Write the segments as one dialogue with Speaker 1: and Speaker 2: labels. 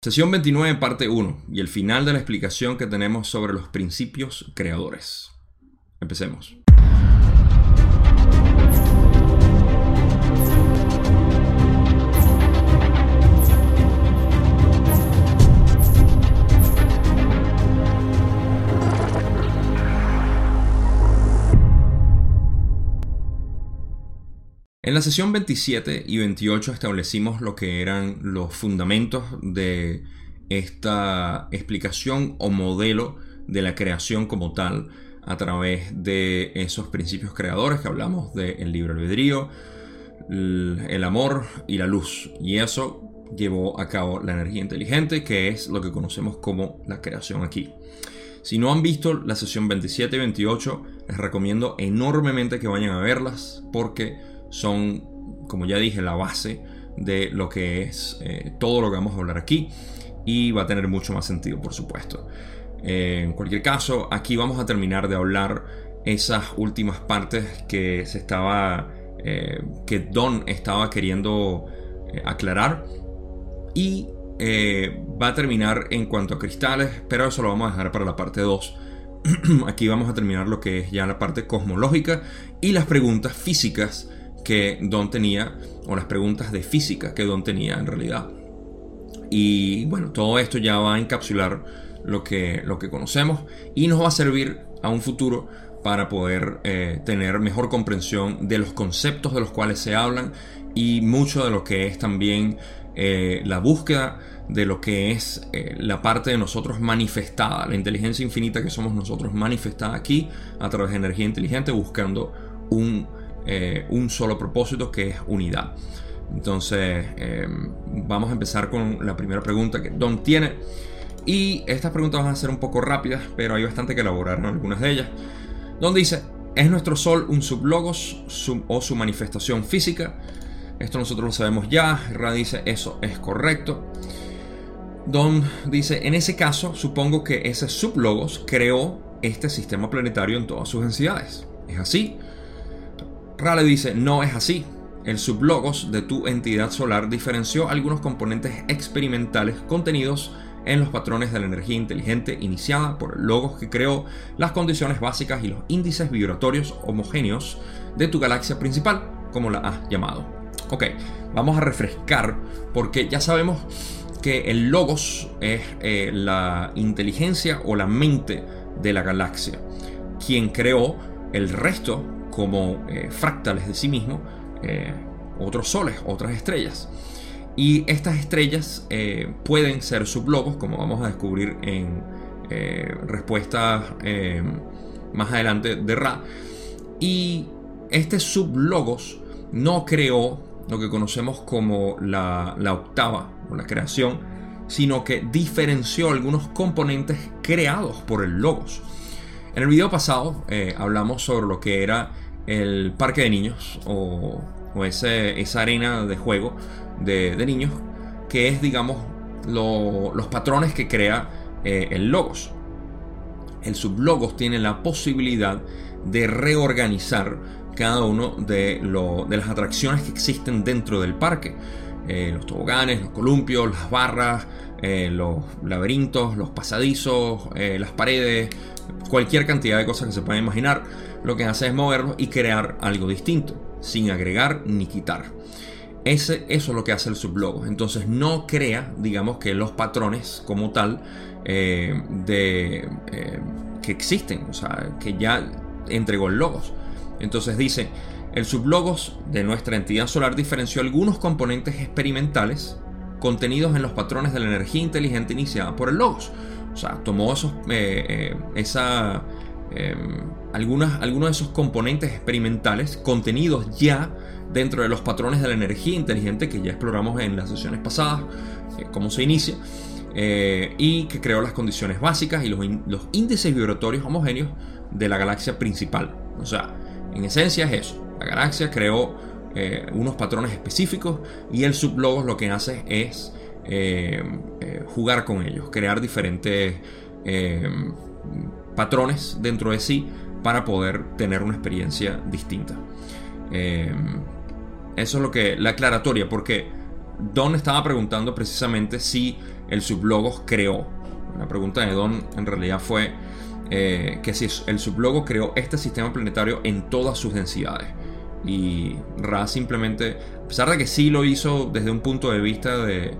Speaker 1: Sesión 29, parte 1, y el final de la explicación que tenemos sobre los principios creadores. Empecemos. En la sesión 27 y 28 establecimos lo que eran los fundamentos de esta explicación o modelo de la creación como tal a través de esos principios creadores que hablamos del libre albedrío, el amor y la luz. Y eso llevó a cabo la energía inteligente, que es lo que conocemos como la creación aquí. Si no han visto la sesión 27 y 28, les recomiendo enormemente que vayan a verlas porque son, como ya dije, la base de lo que es eh, todo lo que vamos a hablar aquí y va a tener mucho más sentido, por supuesto. Eh, en cualquier caso, aquí vamos a terminar de hablar esas últimas partes que se estaba, eh, que Don estaba queriendo aclarar y va a terminar en cuanto a cristales, pero eso lo vamos a dejar para la parte 2. aquí vamos a terminar lo que es ya la parte cosmológica y las preguntas físicas que Don tenía, o las preguntas de física que Don tenía en realidad. Y bueno, todo esto ya va a encapsular lo que, lo que conocemos y nos va a servir a un futuro para poder eh, tener mejor comprensión de los conceptos de los cuales se hablan y mucho de lo que es también eh, la búsqueda de lo que es eh, la parte de nosotros manifestada, la inteligencia infinita que somos nosotros manifestada aquí a través de energía inteligente buscando un eh, un solo propósito que es unidad. Entonces, em, vamos a empezar con la primera pregunta que Don tiene. Y estas preguntas van a ser un poco rápidas, pero hay bastante que elaborar en algunas de ellas. Don dice, ¿es nuestro Sol un sublogos o su manifestación física? Esto nosotros lo sabemos ya. Ra dice, eso es correcto. Don dice, en ese caso, supongo que ese sublogos creó este sistema planetario en todas sus densidades. ¿Es así? Rale dice, no es así. El sublogos de tu entidad solar diferenció algunos componentes experimentales contenidos en los patrones de la energía inteligente iniciada por el logos que creó las condiciones básicas y los índices vibratorios homogéneos de tu galaxia principal, como la has llamado. Ok, vamos a refrescar porque ya sabemos que el logos es eh, la inteligencia o la mente de la galaxia, quien creó el resto como eh, fractales de sí mismo, eh, otros soles, otras estrellas. Y estas estrellas eh, pueden ser sublogos, como vamos a descubrir en respuestas más adelante de Ra. Y este sublogos no creó lo que conocemos como la octava o la creación, sino que diferenció algunos componentes creados por el logos. En el video pasado hablamos sobre lo que era el parque de niños o, esa arena de juego de, niños que es digamos los patrones que crea eh, el logos. El sublogos tiene la posibilidad de reorganizar cada uno de, las atracciones que existen dentro del parque. Eh, los toboganes, los columpios, las barras, eh, los laberintos, los pasadizos, las paredes, cualquier cantidad de cosas que se puedan imaginar lo que hace es moverlo y crear algo distinto, sin agregar ni quitar. Ese, eso es lo que hace el sublogo. Entonces no crea, digamos, que los patrones como tal eh, de, eh, que existen, o sea, que ya entregó el logos. Entonces dice, el sublogos de nuestra entidad solar diferenció algunos componentes experimentales contenidos en los patrones de la energía inteligente iniciada por el logos. O sea, tomó esos, eh, esa algunas, algunos de esos componentes experimentales contenidos ya dentro de los patrones de la energía inteligente que ya exploramos en las sesiones pasadas, eh, cómo se inicia, eh, y que creó las condiciones básicas y los, los, índices vibratorios homogéneos de la galaxia principal. O sea, en esencia es eso. La galaxia creó eh, unos patrones específicos y el sublogos lo que hace es jugar con ellos, crear diferentes patrones dentro de sí para poder tener una experiencia distinta. Eh, eso es lo que la aclaratoria, porque Don estaba preguntando precisamente si el sublogos creó. La pregunta de Don en realidad fue eh, que si el sublogos creó este sistema planetario en todas sus densidades. Y Ra simplemente, a pesar de que sí lo hizo desde un punto de vista de,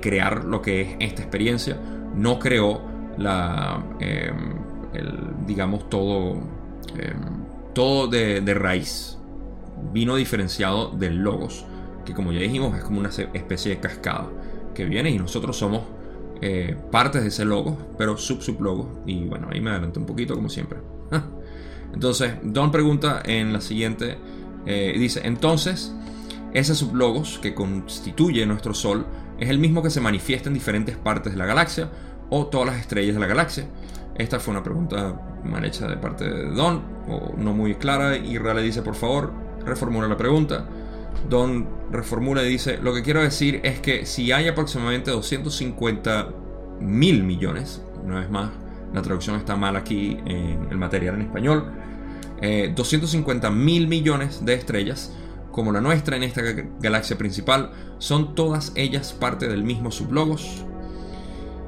Speaker 1: crear lo que es esta experiencia, no creó la, em, digamos, todo, em, todo de, raíz. Vino diferenciado del logos, que como ya dijimos es como una especie de cascada que viene y nosotros somos eh, partes de ese logo, pero sub-sub-logo. Y bueno, ahí me adelanté un poquito como siempre. Entonces, Don pregunta en la siguiente eh, dice, entonces, ese sublogos que constituye nuestro Sol es el mismo que se manifiesta en diferentes partes de la galaxia o todas las estrellas de la galaxia. Esta fue una pregunta mal hecha de parte de Don, o no muy clara, y Ra le dice, por favor, reformula la pregunta. Don reformula y dice, lo que quiero decir es que si hay aproximadamente 250 mil millones, una vez más, la traducción está mal aquí en el material en español, 250 eh, mil millones de estrellas, como la nuestra en esta galaxia principal, son todas ellas parte del mismo sublogos.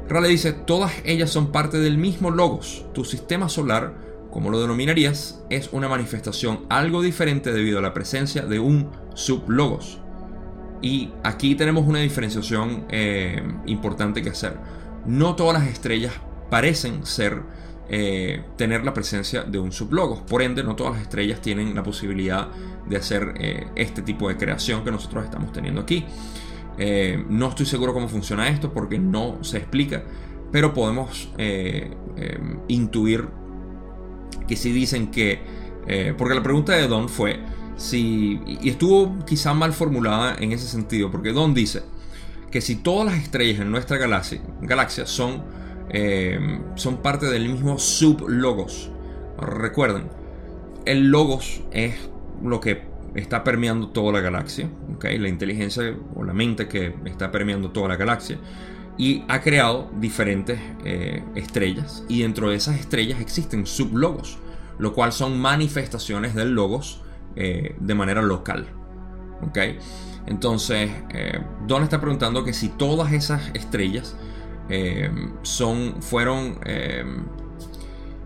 Speaker 1: Rale dice, todas ellas son parte del mismo logos. Tu sistema solar, como lo denominarías, es una manifestación algo diferente debido a la presencia de un sublogos. Y aquí tenemos una diferenciación eh, importante que hacer. No todas las estrellas parecen ser eh, tener la presencia de un sublogos. Por ende, no todas las estrellas tienen la posibilidad de hacer eh, este tipo de creación que nosotros estamos teniendo aquí. Eh, no estoy seguro cómo funciona esto porque no se explica, pero podemos intuir que si dicen que... porque la pregunta de Don fue si... Y estuvo quizá mal formulada en ese sentido, porque Don dice que si todas las estrellas en nuestra galaxia, son eh, son parte del mismo sublogos. Recuerden, el logos es lo que está permeando toda la galaxia, ¿okay? la inteligencia o la mente que está permeando toda la galaxia y ha creado diferentes eh, estrellas y dentro de esas estrellas existen sublogos, lo cual son manifestaciones del logos eh, de manera local. ¿okay? Entonces, Don está preguntando que si todas esas estrellas eh, son, fueron, eh,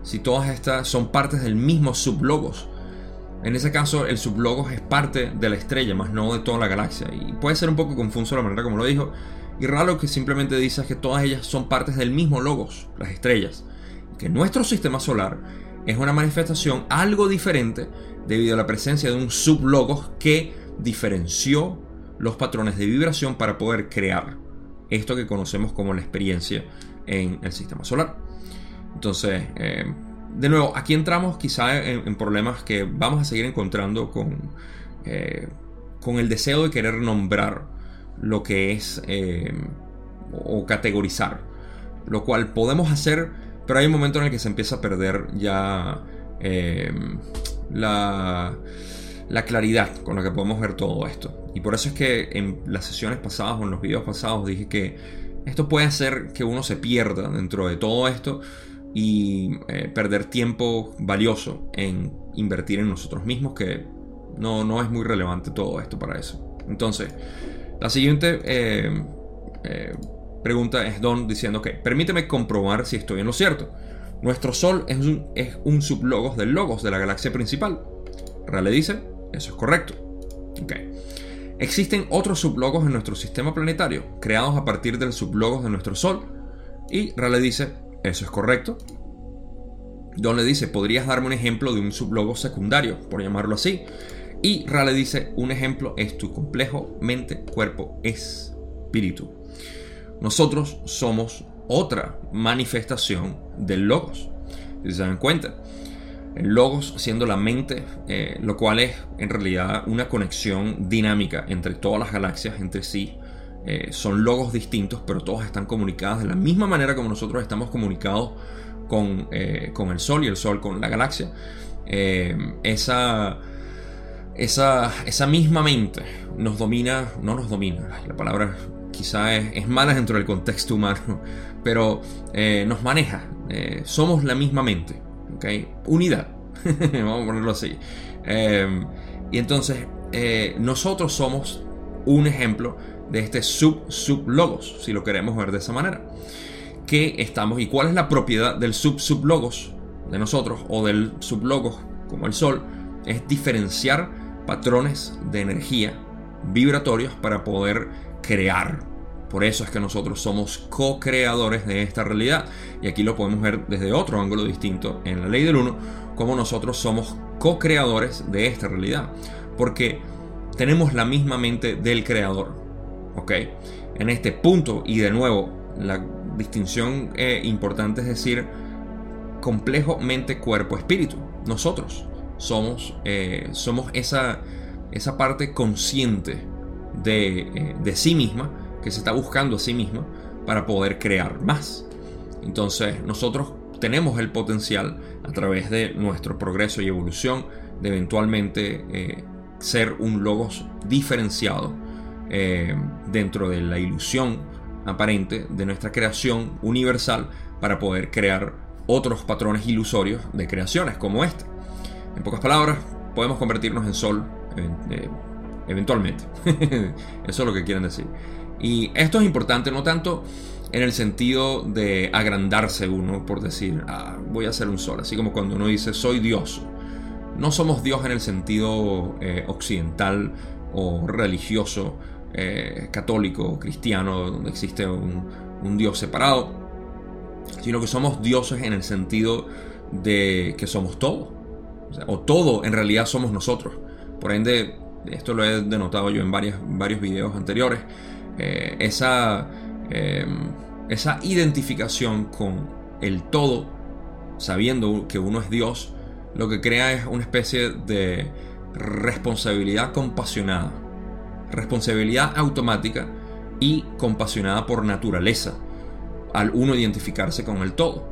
Speaker 1: si todas estas son partes del mismo sublogos. En ese caso, el sublogos es parte de la estrella, más no de toda la galaxia. Y puede ser un poco confuso la manera como lo dijo. Y raro que simplemente dice que todas ellas son partes del mismo logos, las estrellas. Que nuestro sistema solar es una manifestación algo diferente debido a la presencia de un sublogos que diferenció los patrones de vibración para poder crear esto que conocemos como la experiencia en el sistema solar. Entonces, eh, de nuevo, aquí entramos quizá en, problemas que vamos a seguir encontrando con, eh, con el deseo de querer nombrar lo que es eh, o categorizar, lo cual podemos hacer, pero hay un momento en el que se empieza a perder ya la la claridad con la que podemos ver todo esto. Y por eso es que en las sesiones pasadas o en los videos pasados dije que esto puede hacer que uno se pierda dentro de todo esto y eh, perder tiempo valioso en invertir en nosotros mismos, que no, no es muy relevante todo esto para eso. Entonces, la siguiente eh, eh, pregunta es Don diciendo que permíteme comprobar si estoy en lo cierto. Nuestro Sol es un, es un sublogos del logos de la galaxia principal. Rale dice, eso es correcto. Existen otros sublogos en nuestro sistema planetario, creados a partir del sublogos de nuestro Sol. Y Rale dice, eso es correcto. Don le dice, ¿podrías darme un ejemplo de un sublogo secundario, por llamarlo así? Y Rale dice, un ejemplo es tu complejo mente, cuerpo, espíritu. Nosotros somos otra manifestación del logos. Si se dan cuenta, el logos siendo la mente, eh, lo cual es en realidad una conexión dinámica entre todas las galaxias entre sí. Eh, son logos distintos, pero todas están comunicadas de la misma manera como nosotros estamos comunicados con, eh, con el Sol y el Sol con la galaxia. esa, esa, esa misma mente nos domina, no nos domina, la palabra quizá es, es mala dentro del contexto humano, pero nos maneja. somos la misma mente. Unidad, vamos a ponerlo así. Y entonces, eh, nosotros somos un ejemplo de este sub-sub-logos, si lo queremos ver de esa manera. ¿Qué estamos y cuál es la propiedad del sub-sub-logos de nosotros o del sub-logos como el Sol? Es diferenciar patrones de energía vibratorios para poder crear. Por eso es que nosotros somos co-creadores de esta realidad. Y aquí lo podemos ver desde otro ángulo distinto en la ley del uno, como nosotros somos co-creadores de esta realidad. Porque tenemos la misma mente del creador. ¿Ok? En este punto, y de nuevo, la distinción eh, importante es decir, complejo mente, cuerpo, espíritu. Nosotros somos, eh, somos esa, esa parte consciente de, eh, de sí misma, que se está buscando a sí misma para poder crear más. Entonces nosotros tenemos el potencial a través de nuestro progreso y evolución de eventualmente eh, ser un logos diferenciado dentro de la ilusión aparente de nuestra creación universal para poder crear otros patrones ilusorios de creaciones como este. En pocas palabras, podemos convertirnos en sol eh, eventualmente. Eso es lo que quieren decir. Y esto es importante no tanto en el sentido de agrandarse uno por decir, ah, voy a ser un sol, así como cuando uno dice, soy Dios. No somos Dios en el sentido eh, occidental o religioso, eh, católico, cristiano, donde existe un, Dios separado, sino que somos dioses en el sentido de que somos todo o, todo en realidad somos nosotros. Por ende, esto lo he denotado yo en varios videos anteriores, eh, esa, em, esa identificación con el todo, sabiendo que uno es Dios, lo que crea es una especie de responsabilidad compasionada, responsabilidad automática y compasionada por naturaleza, al uno identificarse con el todo.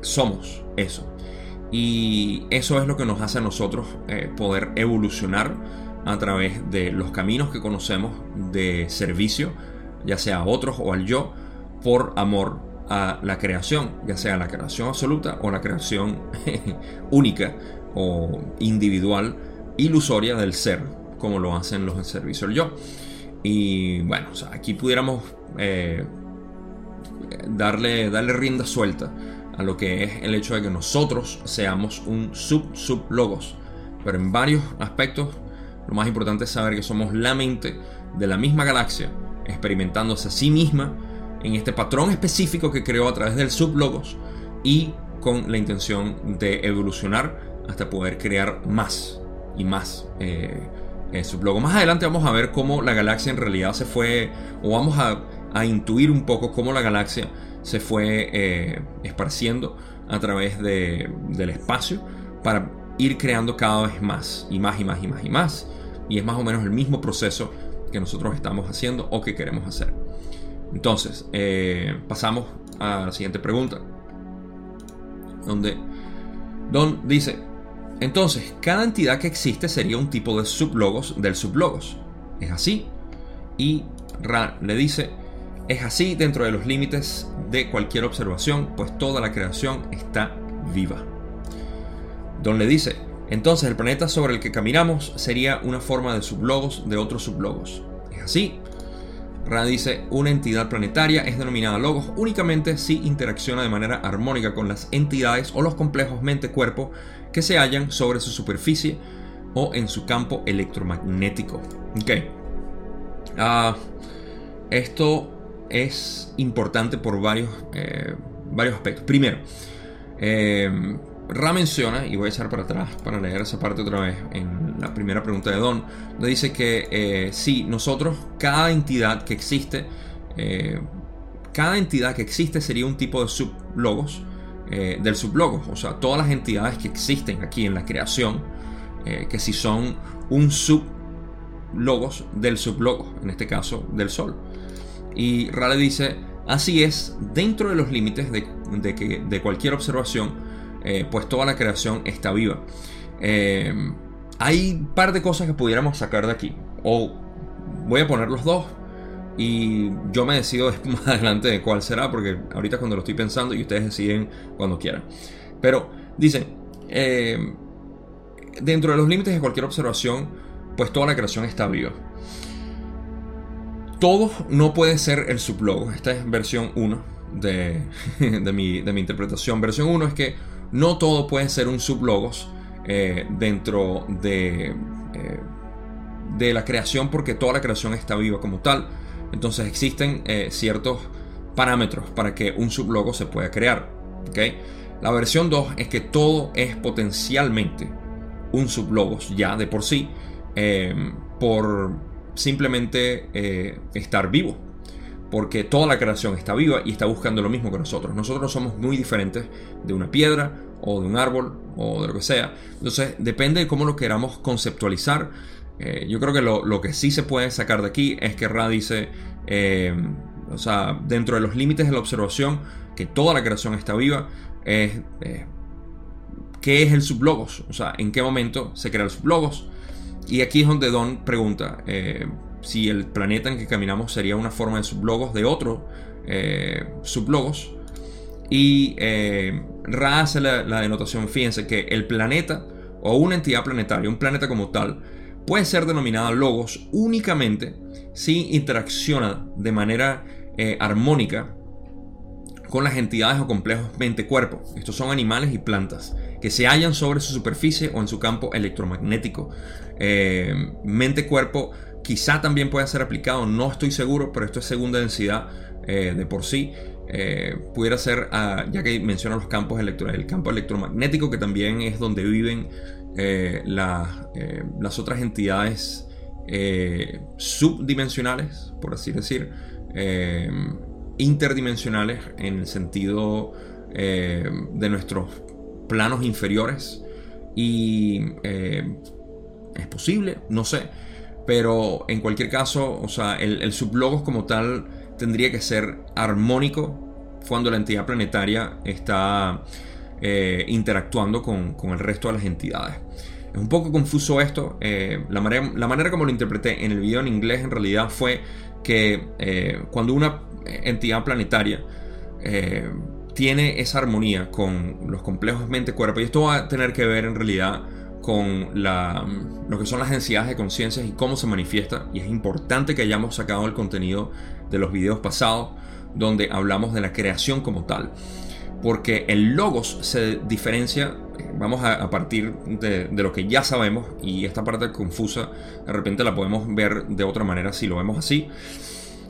Speaker 1: Somos eso. Y eso es lo que nos hace a nosotros eh, poder evolucionar a través de los caminos que conocemos de servicio, ya sea a otros o al yo, por amor a la creación, ya sea la creación absoluta o la creación única o individual, ilusoria del ser, como lo hacen los en servicio al yo. Y bueno, aquí pudiéramos eh, darle, darle rienda suelta a lo que es el hecho de que nosotros seamos un sub-sub-logos. Pero en varios aspectos, lo más importante es saber que somos la mente de la misma galaxia, experimentándose a sí misma en este patrón específico que creó a través del sub-logos y con la intención de evolucionar hasta poder crear más y más eh, eh sublogos. Más adelante vamos a ver cómo la galaxia en realidad se fue, o vamos a, a intuir un poco cómo la galaxia se fue eh, esparciendo a través del espacio para ir creando cada vez más y más y más y más y más. Y es más o menos el mismo proceso que nosotros estamos haciendo o que queremos hacer. Entonces, eh, pasamos a la siguiente pregunta. Donde Don dice, entonces, cada entidad que existe sería un tipo de sublogos del sublogos. ¿Es así? Y Ra le dice, es así dentro de los límites de cualquier observación, pues toda la creación está viva. Don le dice, entonces el planeta sobre el que caminamos sería una forma de sublogos de otros sublogos. ¿Es así? Ra dice, una entidad planetaria es denominada logos únicamente si interacciona de manera armónica con las entidades o los complejos mente-cuerpo que se hallan sobre su superficie o en su campo electromagnético. Ah, esto es importante por varios, eh, varios aspectos. Primero, eh, Ra menciona, y voy a echar para atrás para leer esa parte otra vez, en la primera pregunta de Don, donde dice que eh, si nosotros, cada entidad que existe, cada entidad que existe sería un tipo de sublogos, del sublogos, o sea, todas las entidades que existen aquí en la creación, que si son un sublogos del sublogos, en este caso del Sol. Y Rale dice, así es, dentro de los límites de, que, de cualquier observación, eh, pues toda la creación está viva. Eh, hay un par de cosas que pudiéramos sacar de aquí. O voy a poner los dos y yo me decido más adelante de cuál será, porque ahorita cuando lo estoy pensando y ustedes deciden cuando quieran. Pero dice, eh, dentro de los límites de cualquier observación, pues toda la creación está viva. todo no puede ser el sublogos. Esta es versión 1 de, de, mi, interpretación. Versión 1 es que no todo puede ser un sublogos eh, dentro de, eh, de la creación porque toda la creación está viva como tal. Entonces existen eh, ciertos parámetros para que un sublogo se pueda crear. ¿okay? La versión 2 es que todo es potencialmente un sublogos ya de por sí por simplemente estar vivo porque toda la creación está viva y está buscando lo mismo que nosotros. Nosotros somos muy diferentes de una piedra o de un árbol o de lo que sea. Entonces depende de cómo lo queramos conceptualizar. Eh, yo creo que lo, que sí se puede sacar de aquí es que Ra dice, eh, o sea, dentro de los límites de la observación, que toda la creación está viva, eh, qué es el sublogos, o sea, en qué momento se crea el sublogos. Y aquí es donde Don pregunta, si el planeta en que caminamos sería una forma de sublogos de otro eh, sublogos. Y eh, Ra hace la, denotación, fíjense que el planeta o una entidad planetaria, un planeta como tal, puede ser denominada logos únicamente si interacciona de manera eh, armónica con las entidades o complejos mente-cuerpo. Estos son animales y plantas que se hallan sobre su superficie o en su campo electromagnético. mente-cuerpo Quizá también pueda ser aplicado, no estoy seguro, pero esto es segunda densidad eh, de por sí. Eh, pudiera ser, ah, ya que menciona los campos electorales, el campo electromagnético, que también es donde viven eh, las otras entidades subdimensionales, por así decir, interdimensionales en el sentido de nuestros planos inferiores. Y es posible, no sé pero en cualquier caso, o sea, el, sublogos como tal tendría que ser armónico cuando la entidad planetaria está eh, interactuando con, el resto de las entidades. Es un poco confuso esto. Eh, la, manera, la, manera, como lo interpreté en el video en inglés en realidad fue que eh, cuando una entidad planetaria tiene esa armonía con los complejos mente-cuerpo, y esto va a tener que ver en realidad con lo que son las densidades de conciencia y cómo se manifiesta. Y es importante que hayamos sacado el contenido de los videos pasados donde hablamos de la creación como tal. Porque el logos se diferencia, eh, vamos a, partir de, lo que ya sabemos y esta parte confusa de repente la podemos ver de otra manera si lo vemos así.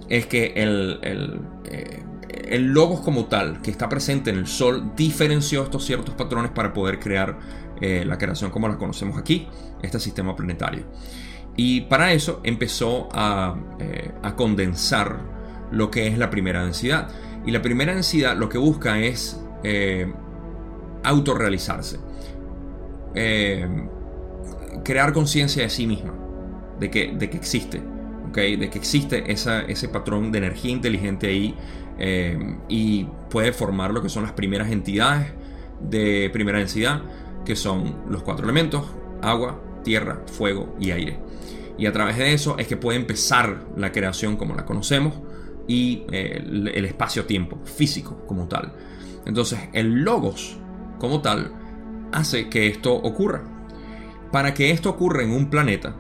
Speaker 1: Es que el, el, eh, el logos como tal, que está presente en el Sol, diferenció estos ciertos patrones para poder crear eh, la creación como la conocemos aquí, este sistema planetario. Y para eso empezó a, eh, condensar lo que es la primera densidad. Y la primera densidad lo que busca es eh, autorrealizarse. crear conciencia de sí misma, de que, de que existe, de que existe ese patrón de energía inteligente ahí y puede formar lo que son las primeras entidades de primera densidad que son los cuatro elementos, agua, tierra, fuego y aire. Y a través de eso es que puede empezar la creación como la conocemos y eh, el, espacio-tiempo físico como tal. Entonces el logos como tal hace que esto ocurra. Para que esto ocurra en un planeta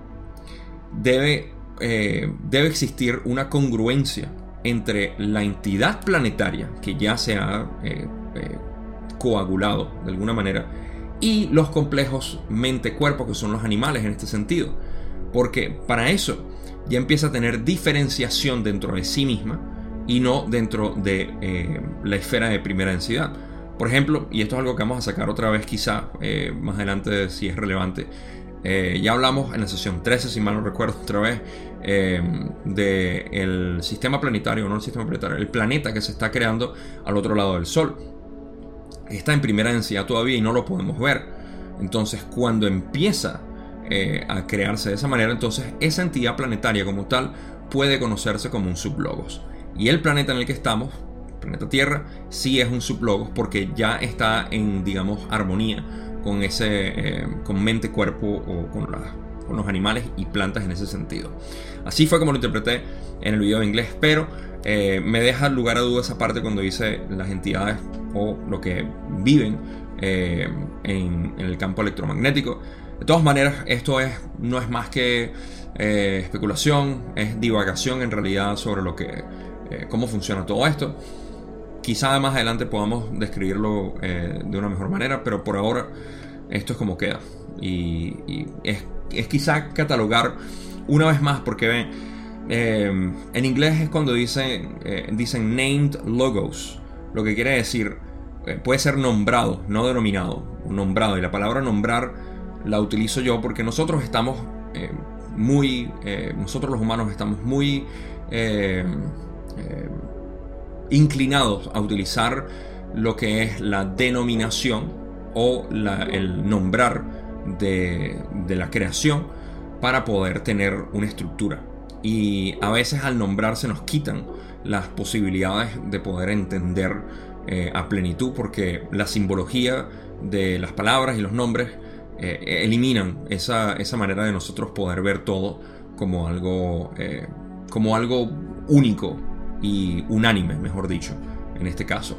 Speaker 1: debe, eh, debe existir una congruencia entre la entidad planetaria que ya se ha eh, coagulado de alguna manera y los complejos mente-cuerpo, que son los animales en este sentido. Porque para eso ya empieza a tener diferenciación dentro de sí misma y no dentro de eh, la esfera de primera densidad. Por ejemplo, y esto es algo que vamos a sacar otra vez quizá eh, más adelante si es relevante, eh, ya hablamos en la sesión 13, si mal no recuerdo otra vez, del sistema planetario, no el sistema planetario, el planeta que se está creando al otro lado del Sol está en primera densidad todavía y no lo podemos ver. Entonces, cuando empieza eh, a crearse de esa manera, entonces esa entidad planetaria como tal puede conocerse como un sublogos. Y el planeta en el que estamos, planeta Tierra, sí es un sublogos porque ya está en, digamos, armonía con ese, eh, con mente, cuerpo o con, con los animales y plantas en ese sentido. Así fue como lo interpreté en el video en inglés, pero eh, me deja lugar a duda esa parte cuando dice las entidades o lo que viven eh, en, el campo electromagnético. De todas maneras, esto es, no es más que eh, especulación, es divagación en realidad sobre lo que, cómo funciona todo esto. Quizá más adelante podamos describirlo de una mejor manera, pero por ahora esto es como queda. Y, es, es, quizá catalogar una vez más, porque ven, en inglés es cuando dicen, dicen named logos, lo que quiere decir puede ser nombrado, no denominado, nombrado. Y la palabra nombrar la utilizo yo porque nosotros estamos muy, nosotros los humanos estamos muy eh, inclinados a utilizar lo que es la denominación o el nombrar de, la creación para poder tener una estructura. Y a veces al nombrarse nos quitan las posibilidades de poder entender eh, a plenitud porque la simbología de las palabras y los nombres eh, eliminan esa, manera de nosotros poder ver todo como algo, como algo único y unánime, mejor dicho, en este caso.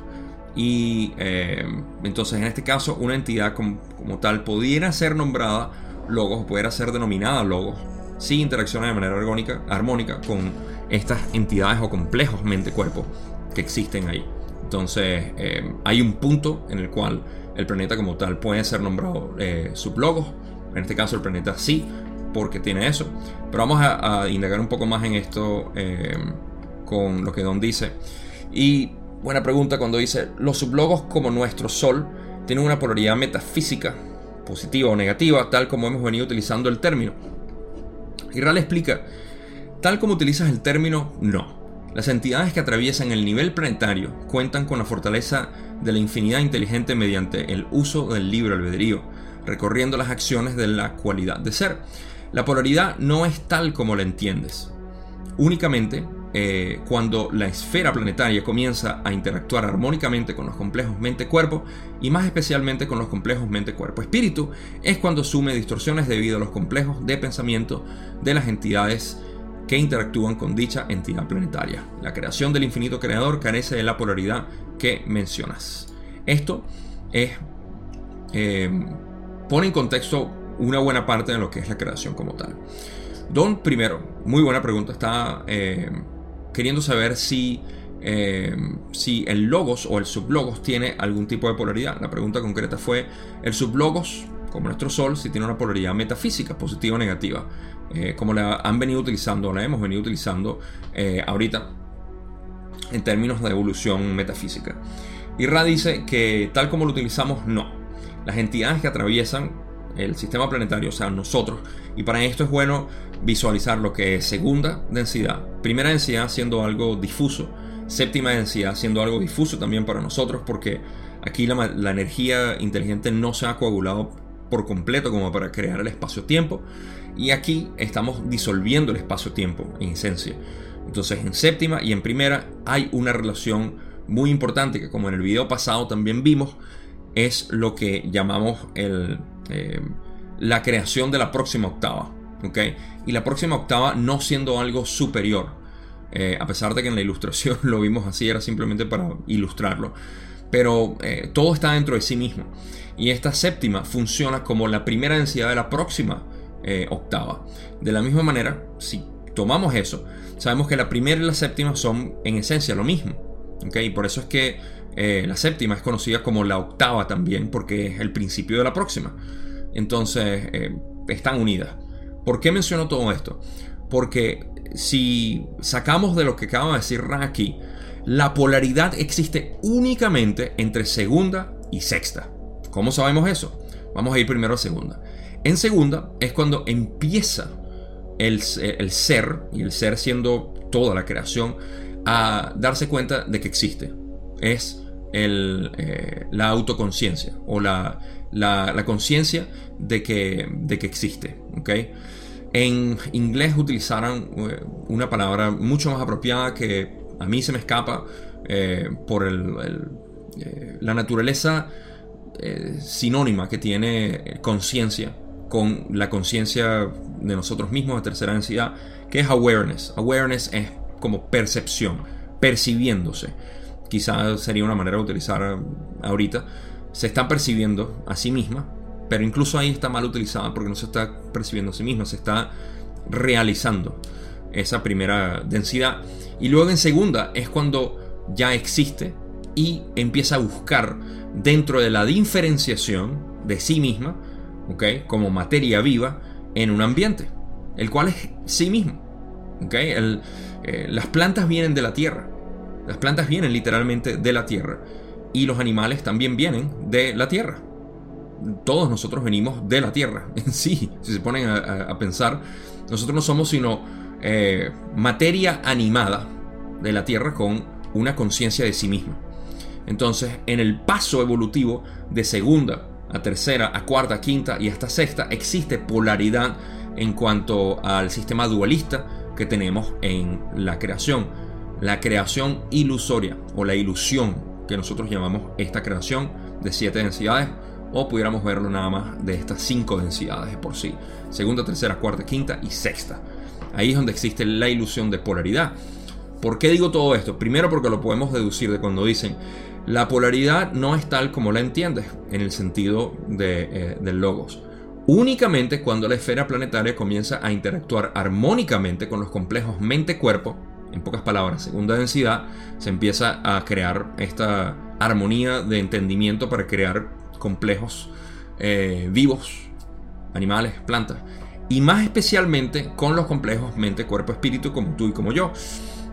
Speaker 1: Y eh, entonces en este caso una entidad como, tal pudiera ser nombrada logos, pudiera ser denominada logos, si interacciona de manera armónica, armónica con estas entidades o complejos mente-cuerpo que existen ahí. Entonces eh, hay un punto en el cual el planeta como tal puede ser nombrado eh, sublogos, en este caso el planeta sí, porque tiene eso. Pero vamos a, a indagar un poco más en esto con lo que Don dice. Y buena pregunta cuando dice, los sublogos como nuestro Sol tienen una polaridad metafísica, positiva o negativa, tal como hemos venido utilizando el término. Y Ral explica, tal como utilizas el término, no. Las entidades que atraviesan el nivel planetario cuentan con la fortaleza de la infinidad inteligente mediante el uso del libre albedrío, recorriendo las acciones de la cualidad de ser. La polaridad no es tal como la entiendes. Únicamente eh, cuando la esfera planetaria comienza a interactuar armónicamente con los complejos mente-cuerpo y más especialmente con los complejos mente-cuerpo-espíritu, es cuando asume distorsiones debido a los complejos de pensamiento de las entidades que interactúan con dicha entidad planetaria. La creación del infinito creador carece de la polaridad que mencionas. Esto es, eh, pone en contexto una buena parte de lo que es la creación como tal. Don, primero, muy buena pregunta, está eh, queriendo saber si, eh, si el logos o el sublogos tiene algún tipo de polaridad. La pregunta concreta fue, ¿el sublogos, como nuestro Sol, si tiene una polaridad metafísica, positiva o negativa? Eh, como la han venido utilizando, la hemos venido utilizando eh, ahorita en términos de evolución metafísica. Y Ra dice que tal como lo utilizamos, no. Las entidades que atraviesan el sistema planetario, o sea, nosotros, y para esto es bueno visualizar lo que es segunda densidad, primera densidad siendo algo difuso, séptima densidad siendo algo difuso también para nosotros porque aquí la, energía inteligente no se ha coagulado por completo como para crear el espacio-tiempo y aquí estamos disolviendo el espacio-tiempo en esencia. Entonces en séptima y en primera hay una relación muy importante que como en el video pasado también vimos es lo que llamamos eh, la creación de la próxima octava. Y la próxima octava no siendo algo superior. Eh, a pesar de que en la ilustración lo vimos así, era simplemente para ilustrarlo. Pero eh, todo está dentro de sí mismo. Y esta séptima funciona como la primera densidad de la próxima eh, octava. De la misma manera, si tomamos eso, sabemos que la primera y la séptima son en esencia lo mismo. Y por eso es que la séptima es conocida como la octava también, porque es el principio de la próxima. Entonces, están unidas. ¿Por qué menciono todo esto? Porque si sacamos de lo que acaba de decir Raki, la polaridad existe únicamente entre segunda y sexta. ¿Cómo sabemos eso? Vamos a ir primero a segunda. En segunda es cuando empieza el, ser, y el ser siendo toda la creación, a darse cuenta de que existe. Es eh, la autoconciencia o la, conciencia de que, de que existe. ¿okay? En inglés utilizaron eh, una palabra mucho más apropiada que a mí se me escapa eh, por eh, la naturaleza sinónima que tiene conciencia con la conciencia de nosotros mismos de tercera densidad, que es awareness. Awareness es como percepción, percibiéndose. Quizás sería una manera de utilizar ahorita. Se está percibiendo a sí misma pero incluso ahí está mal utilizada porque no se está percibiendo a sí misma, se está realizando esa primera densidad. Y luego en segunda es cuando ya existe y empieza a buscar dentro de la diferenciación de sí misma. Como materia viva en un ambiente, el cual es sí mismo. Eh, las plantas vienen de la tierra, las plantas vienen literalmente de la tierra y los animales también vienen de la tierra. Todos nosotros venimos de la tierra en sí, si se ponen a, pensar, nosotros no somos sino eh, materia animada de la tierra con una conciencia de sí misma. Entonces, en el paso evolutivo de segunda a tercera, a cuarta, a quinta y hasta sexta, existe polaridad en cuanto al sistema dualista que tenemos en la creación. La creación ilusoria o la ilusión que nosotros llamamos esta creación de siete densidades o pudiéramos verlo nada más de estas cinco densidades de por sí. Segunda, tercera, cuarta, quinta y sexta. Ahí es donde existe la ilusión de polaridad. ¿Por qué digo todo esto? Primero porque lo podemos deducir de cuando dicen la polaridad no es tal como la entiendes en el sentido de, eh, del logos. Únicamente cuando la esfera planetaria comienza a interactuar armónicamente con los complejos mente-cuerpo, en pocas palabras, segunda densidad, se empieza a crear esta armonía de entendimiento para crear complejos eh, vivos, animales, plantas, y más especialmente con los complejos mente-cuerpo-espíritu como tú y como yo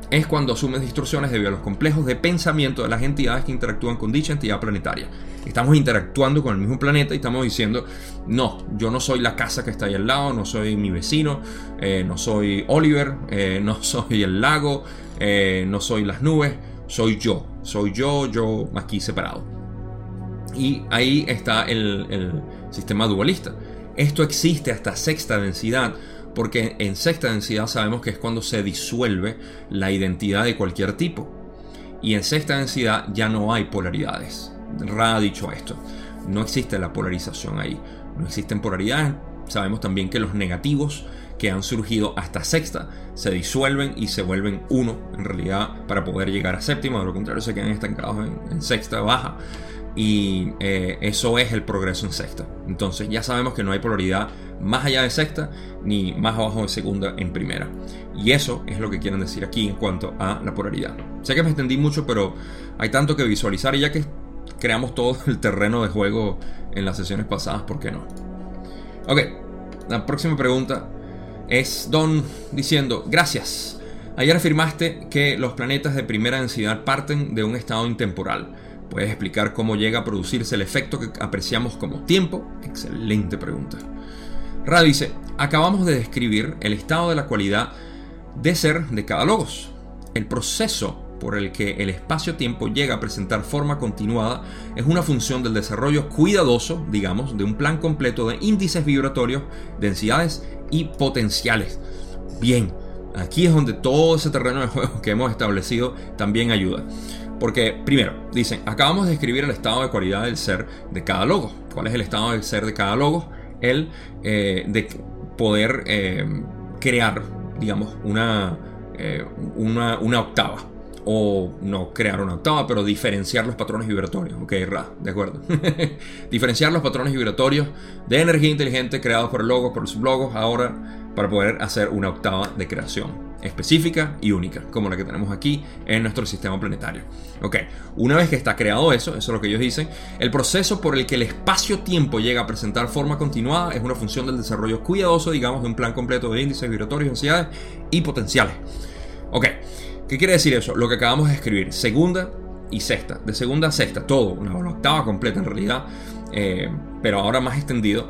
Speaker 1: es cuando asumes distorsiones debido a los complejos de pensamiento de las entidades que interactúan con dicha entidad planetaria. Estamos interactuando con el mismo planeta y estamos diciendo, no, yo no soy la casa que está ahí al lado, no soy mi vecino, eh, no soy Oliver, eh, no soy el lago, no soy las nubes, soy yo, soy yo, yo aquí separado. Y ahí está el, sistema dualista. Esto existe hasta sexta densidad porque en sexta densidad sabemos que es cuando se disuelve la identidad de cualquier tipo. Y en sexta densidad ya no hay polaridades. Ra ha dicho esto. No existe la polarización ahí. No existen polaridades. Sabemos también que los negativos que han surgido hasta sexta se disuelven y se vuelven uno en realidad para poder llegar a séptima. De lo contrario se quedan estancados en sexta baja y eh, eso es el progreso en sexta. Entonces ya sabemos que no hay polaridad más allá de sexta ni más abajo de segunda en primera. Y eso es lo que quieren decir aquí en cuanto a la polaridad. Sé que me extendí mucho, pero hay tanto que visualizar y ya que creamos todo el terreno de juego en las sesiones pasadas, ¿por qué no? Ok, la próxima pregunta es Don diciendo, gracias. Ayer afirmaste que los planetas de primera densidad parten de un estado intemporal ¿Puedes explicar cómo llega a producirse el efecto que apreciamos como tiempo? Excelente pregunta. Ra dice, acabamos de describir el estado de la cualidad de ser de cada logos. El proceso por el que el espacio-tiempo llega a presentar forma continuada es una función del desarrollo cuidadoso, digamos, de un plan completo de índices vibratorios, densidades y potenciales. Bien, aquí es donde todo ese terreno de juego que hemos establecido también ayuda. Porque, primero, dicen, acabamos de describir el estado de cualidad del ser de cada logo. ¿Cuál es el estado del ser de cada logo? El eh, de poder eh, crear, digamos, una, eh, una, octava. O no crear una octava, pero diferenciar los patrones vibratorios. Ok, Ra, de acuerdo. diferenciar los patrones vibratorios de energía inteligente creados por el logo, por los sublogos, ahora para poder hacer una octava de creación específica y única, como la que tenemos aquí en nuestro sistema planetario. Ok, una vez que está creado eso, eso es lo que ellos dicen, el proceso por el que el espacio-tiempo llega a presentar forma continuada es una función del desarrollo cuidadoso, digamos, de un plan completo de índices vibratorios, densidades y potenciales. Ok, ¿qué quiere decir eso? Lo que acabamos de escribir, segunda y sexta, de segunda a sexta, todo, una, octava completa en realidad, eh, pero ahora más extendido.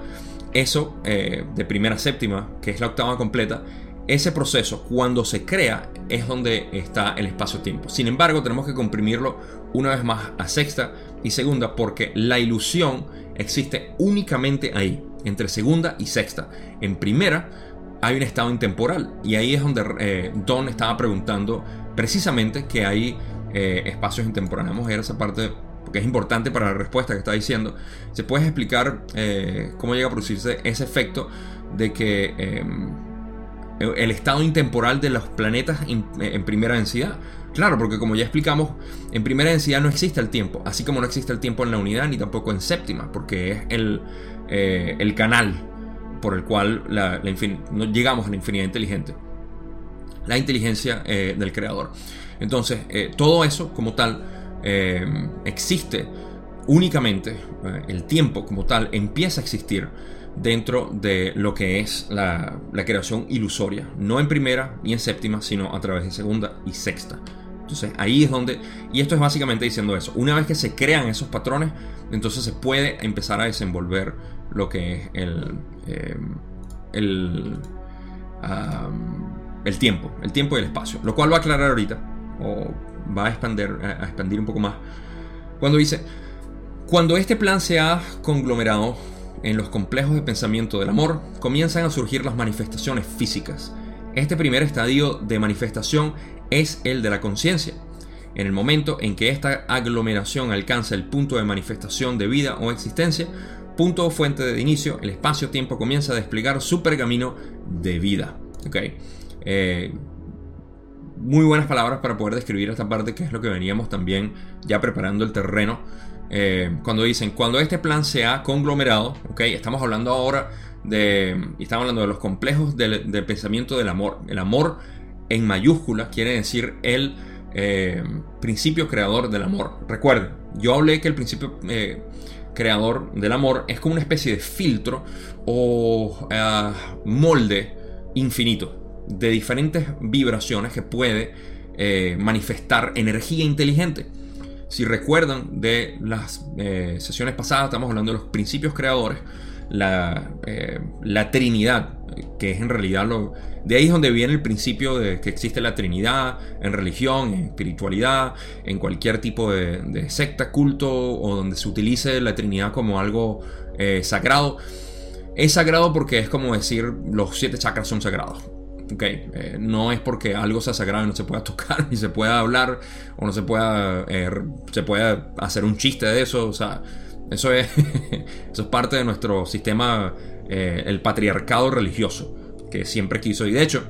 Speaker 1: Eso eh, de primera a séptima, que es la octava completa, ese proceso, cuando se crea, es donde está el espacio-tiempo. Sin embargo, tenemos que comprimirlo una vez más a sexta y segunda, porque la ilusión existe únicamente ahí, entre segunda y sexta. En primera, hay un estado intemporal. Y ahí es donde eh, Don estaba preguntando precisamente que hay eh, espacios intemporales. Vamos a ver esa parte porque es importante para la respuesta que está diciendo. ¿Se puede explicar eh, cómo llega a producirse ese efecto de que em, el estado intemporal de los planetas en primera densidad. Claro, porque como ya explicamos, en primera densidad no existe el tiempo, así como no existe el tiempo en la unidad ni tampoco en séptima, porque es el, el canal por el cual llegamos a la infinidad inteligente. La inteligencia del creador. Entonces, todo eso como tal existe únicamente, el tiempo como tal empieza a existir dentro de lo que es la, creación ilusoria, no en primera ni en séptima, sino a través de segunda y sexta. Entonces ahí es donde, y esto es básicamente diciendo eso, una vez que se crean esos patrones, entonces se puede empezar a desenvolver lo que es el, eh, el, el tiempo, el tiempo y el espacio, lo cual va a aclarar ahorita, o va a expandir, a expandir un poco más, cuando dice, cuando este plan se ha conglomerado en los complejos de pensamiento del amor, comienzan a surgir las manifestaciones físicas. Este primer estadio de manifestación es el de la conciencia. En el momento en que esta aglomeración alcanza el punto de manifestación de vida o existencia, punto o fuente de inicio, el espacio-tiempo comienza a desplegar su pergamino de vida. Okay. Eh, muy buenas palabras para poder describir esta parte, que es lo que veníamos también ya preparando el terreno eh, cuando dicen, cuando este plan se ha conglomerado, ok, estamos hablando ahora de, estamos hablando de los complejos del, pensamiento del amor. El amor en mayúscula quiere decir el eh, principio creador del amor. Recuerden, yo hablé que el principio creador del amor es como una especie de filtro o molde infinito de diferentes vibraciones que puede manifestar energía inteligente. Si recuerdan de las eh, sesiones pasadas, estamos hablando de los principios creadores, la, eh, la, Trinidad, que es en realidad lo... De ahí es donde viene el principio de que existe la Trinidad en religión, en espiritualidad, en cualquier tipo de, secta, culto o donde se utilice la Trinidad como algo eh, sagrado. Es sagrado porque es como decir los siete chakras son sagrados. Eh, no es porque algo sea sagrado y no se pueda tocar, ni se pueda hablar, o no se pueda, eh, se hacer un chiste de eso. O sea, eso es, eso es parte de nuestro sistema, el patriarcado religioso, que siempre quiso. Y de hecho,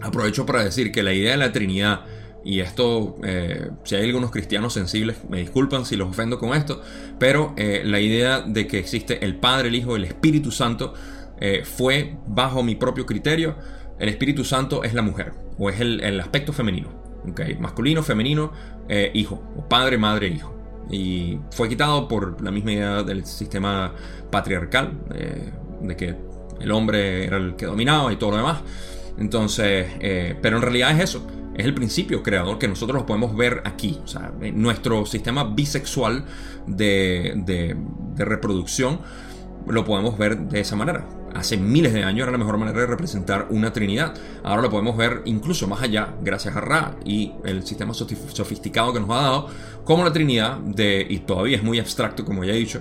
Speaker 1: aprovecho para decir que la idea de la Trinidad, y esto, si hay algunos cristianos sensibles, me disculpan si los ofendo con esto, pero la idea de que existe el Padre, el Hijo el Espíritu Santo fue bajo mi propio criterio el Espíritu Santo es la mujer, o es el, aspecto femenino, ¿okay? masculino, femenino, eh, hijo, o padre, madre, hijo. Y fue quitado por la misma idea del sistema patriarcal, eh, de que el hombre era el que dominaba y todo lo demás. Entonces, eh, pero en realidad es eso, es el principio creador que nosotros lo podemos ver aquí. O sea, nuestro sistema bisexual de, de reproducción lo podemos ver de esa manera hace miles de años era la mejor manera de representar una trinidad. Ahora lo podemos ver incluso más allá, gracias a Ra y el sistema sofisticado que nos ha dado, como la trinidad de, y todavía es muy abstracto como ya he dicho,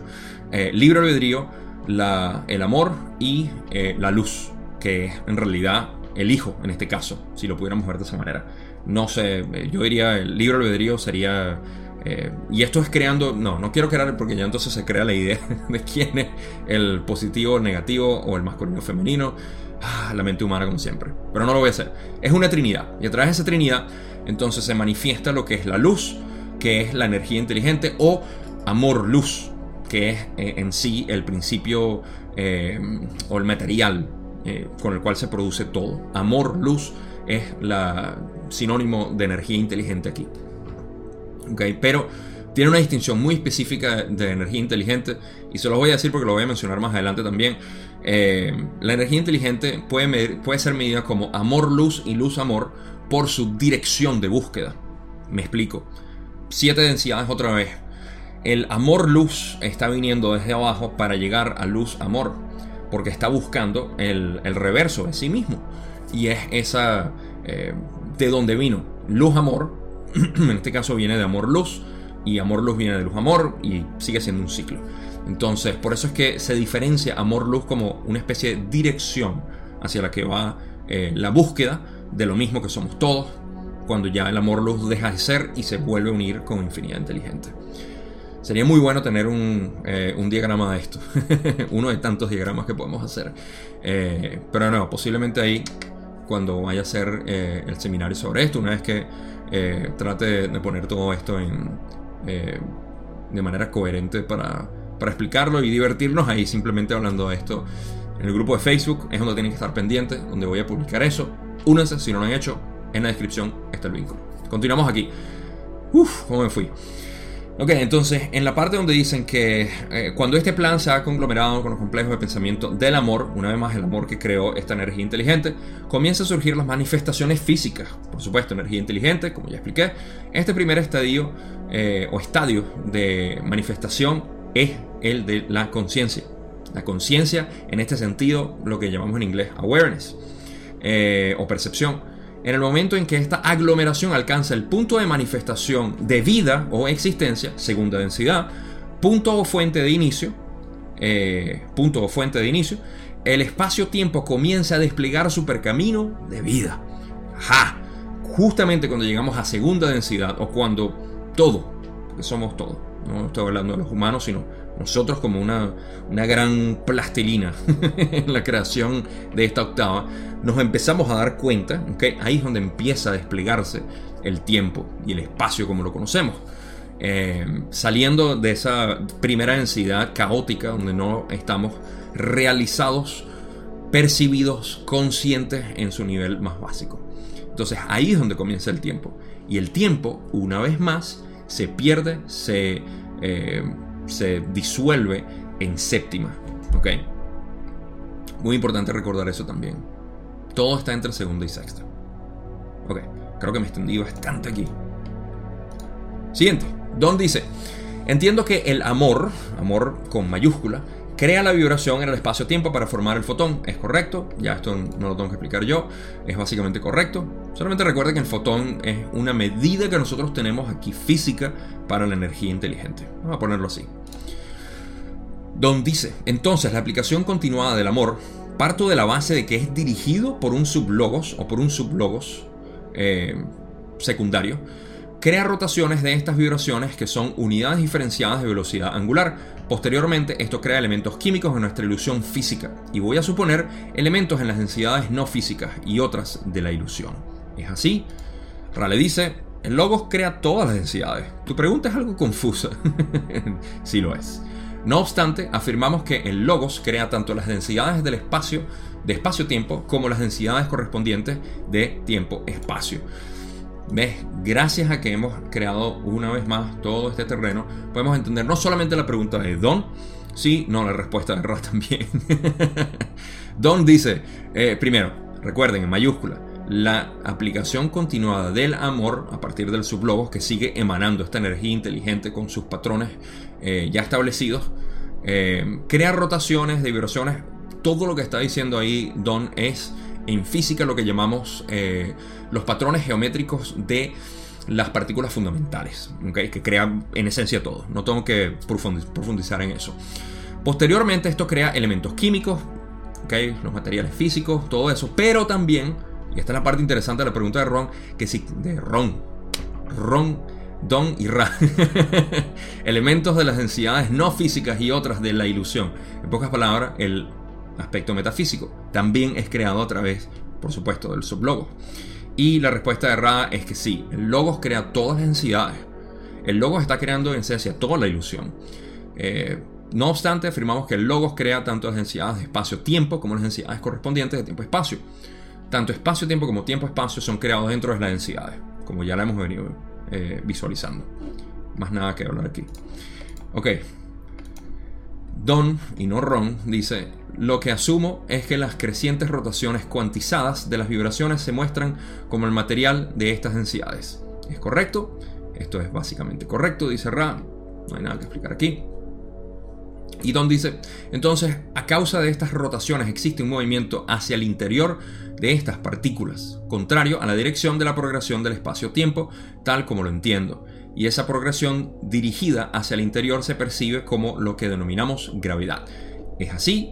Speaker 1: eh, libre albedrío, el amor y eh, la luz, que es en realidad el hijo en este caso, si lo pudiéramos ver de esa manera. No sé, eh, yo diría el libre albedrío sería eh, y esto es creando, no, no quiero crear porque ya entonces se crea la idea de quién es el positivo, el negativo o el masculino, femenino. Ah, la mente humana como siempre. Pero no lo voy a hacer. Es una trinidad. Y a través de esa trinidad entonces se manifiesta lo que es la luz, que es la energía inteligente, o amor-luz, que es eh, en sí el principio eh, o el material con el cual se produce todo. Amor-luz es la sinónimo de energía inteligente aquí. Pero tiene una distinción muy específica de energía inteligente y se lo voy a decir porque lo voy a mencionar más adelante también. Eh, la energía inteligente puede, puede ser medida como amor-luz y luz-amor por su dirección de búsqueda. Me explico. Siete densidades otra vez. El amor-luz está viniendo desde abajo para llegar a luz-amor, porque está buscando el, reverso de sí mismo. Y es esa eh, de donde vino. Luz-amor en este caso viene de amor-luz y amor-luz viene de luz-amor y sigue siendo un ciclo. Entonces, por eso es que se diferencia amor-luz como una especie de dirección hacia la que va eh, la búsqueda de lo mismo que somos todos, cuando ya el amor-luz deja de ser y se vuelve a unir con infinidad inteligente. Sería muy bueno tener un, eh, diagrama de esto, uno de tantos diagramas que podemos hacer. Eh, pero no, posiblemente ahí, cuando vaya a hacer el seminario sobre esto, una vez que eh, trate de poner todo esto en, eh, de manera coherente para para explicarlo y divertirnos ahí simplemente hablando de esto. En el grupo de Facebook es donde tienen que estar pendientes, donde voy a publicar eso. Únanse si no lo han hecho, en la descripción está el vínculo. Continuamos aquí. Uf, ¿cómo me fui? Ok, entonces en la parte donde dicen que eh, cuando este plan se ha conglomerado con los complejos de pensamiento del amor, una vez más el amor que creó esta energía inteligente, comienza a surgir las manifestaciones físicas. Por supuesto, energía inteligente, como ya expliqué. Este primer estadio eh, o estadio de manifestación es el de la conciencia. La conciencia, en este sentido, lo que llamamos en inglés awareness eh, o percepción en el momento en que esta aglomeración alcanza el punto de manifestación de vida o existencia, segunda densidad, punto o fuente de inicio, eh, punto o fuente de inicio, el espacio-tiempo comienza a desplegar su percamino de vida. Ajá, justamente cuando llegamos a segunda densidad o cuando todo, porque somos todo, no estoy hablando de los humanos, sino nosotros como una, gran plastilina en la creación de esta octava, nos empezamos a dar cuenta, que ahí es donde empieza a desplegarse el tiempo y el espacio como lo conocemos. Eh, saliendo de esa primera densidad caótica donde no estamos realizados, percibidos, conscientes en su nivel más básico. Entonces ahí es donde comienza el tiempo. Y el tiempo, una vez más, se pierde, se... Eh, se disuelve en séptima. ¿Ok? Muy importante recordar eso también. Todo está entre segunda y sexta. Ok, creo que me extendí bastante aquí. Siguiente. Don dice, entiendo que el amor, amor con mayúscula, crea la vibración en el espacio-tiempo para formar el fotón. ¿Es correcto? Ya esto no lo tengo que explicar yo. Es básicamente correcto. Solamente recuerda que el fotón es una medida que nosotros tenemos aquí física para la energía inteligente. Vamos a ponerlo así. Don dice, entonces la aplicación continuada del amor parto de la base de que es dirigido por un sublogos o por un sublogos eh, secundario crea rotaciones de estas vibraciones que son unidades diferenciadas de velocidad angular. Posteriormente, esto crea elementos químicos en nuestra ilusión física y voy a suponer elementos en las densidades no físicas y otras de la ilusión. ¿Es así? Rale dice, el logos crea todas las densidades. Tu pregunta es algo confusa. sí lo es. No obstante, afirmamos que el logos crea tanto las densidades del espacio, de espacio-tiempo, como las densidades correspondientes de tiempo-espacio. ¿Ves? Gracias a que hemos creado una vez más todo este terreno, podemos entender no solamente la pregunta de Don, sí, no, la respuesta de Ra también. Don dice, eh, primero, recuerden en mayúscula, la aplicación continuada del amor a partir del sublogos que sigue emanando esta energía inteligente con sus patrones eh, ya establecidos, eh, crea rotaciones vibraciones. Todo lo que está diciendo ahí Don es en física lo que llamamos eh, los patrones geométricos de las partículas fundamentales, que crean en esencia todo. No tengo que profundizar en eso. Posteriormente esto crea elementos químicos, los materiales físicos, todo eso, pero también, y esta es la parte interesante de la pregunta de Ron, que si de Ron, Ron, Don y Ra, elementos de las densidades no físicas y otras de la ilusión. En pocas palabras, el aspecto metafísico, también es creado a través, por supuesto, del sublogo. Y la respuesta Ra es que sí, el logos crea todas las densidades. El logos está creando en esencia toda la ilusión. Eh, no obstante, afirmamos que el logos crea tanto las densidades de espacio-tiempo como las densidades correspondientes de tiempo-espacio. Tanto espacio-tiempo como tiempo-espacio son creados dentro de las densidades, como ya la hemos venido eh, visualizando. Más nada que hablar aquí. Ok, Don, y no Ron, dice, lo que asumo es que las crecientes rotaciones cuantizadas de las vibraciones se muestran como el material de estas densidades. ¿Es correcto? Esto es básicamente correcto, dice Ra. No hay nada que explicar aquí. Y Don dice, entonces, a causa de estas rotaciones existe un movimiento hacia el interior de estas partículas, contrario a la dirección de la progresión del espacio-tiempo, tal como lo entiendo y esa progresión dirigida hacia el interior se percibe como lo que denominamos gravedad. ¿Es así?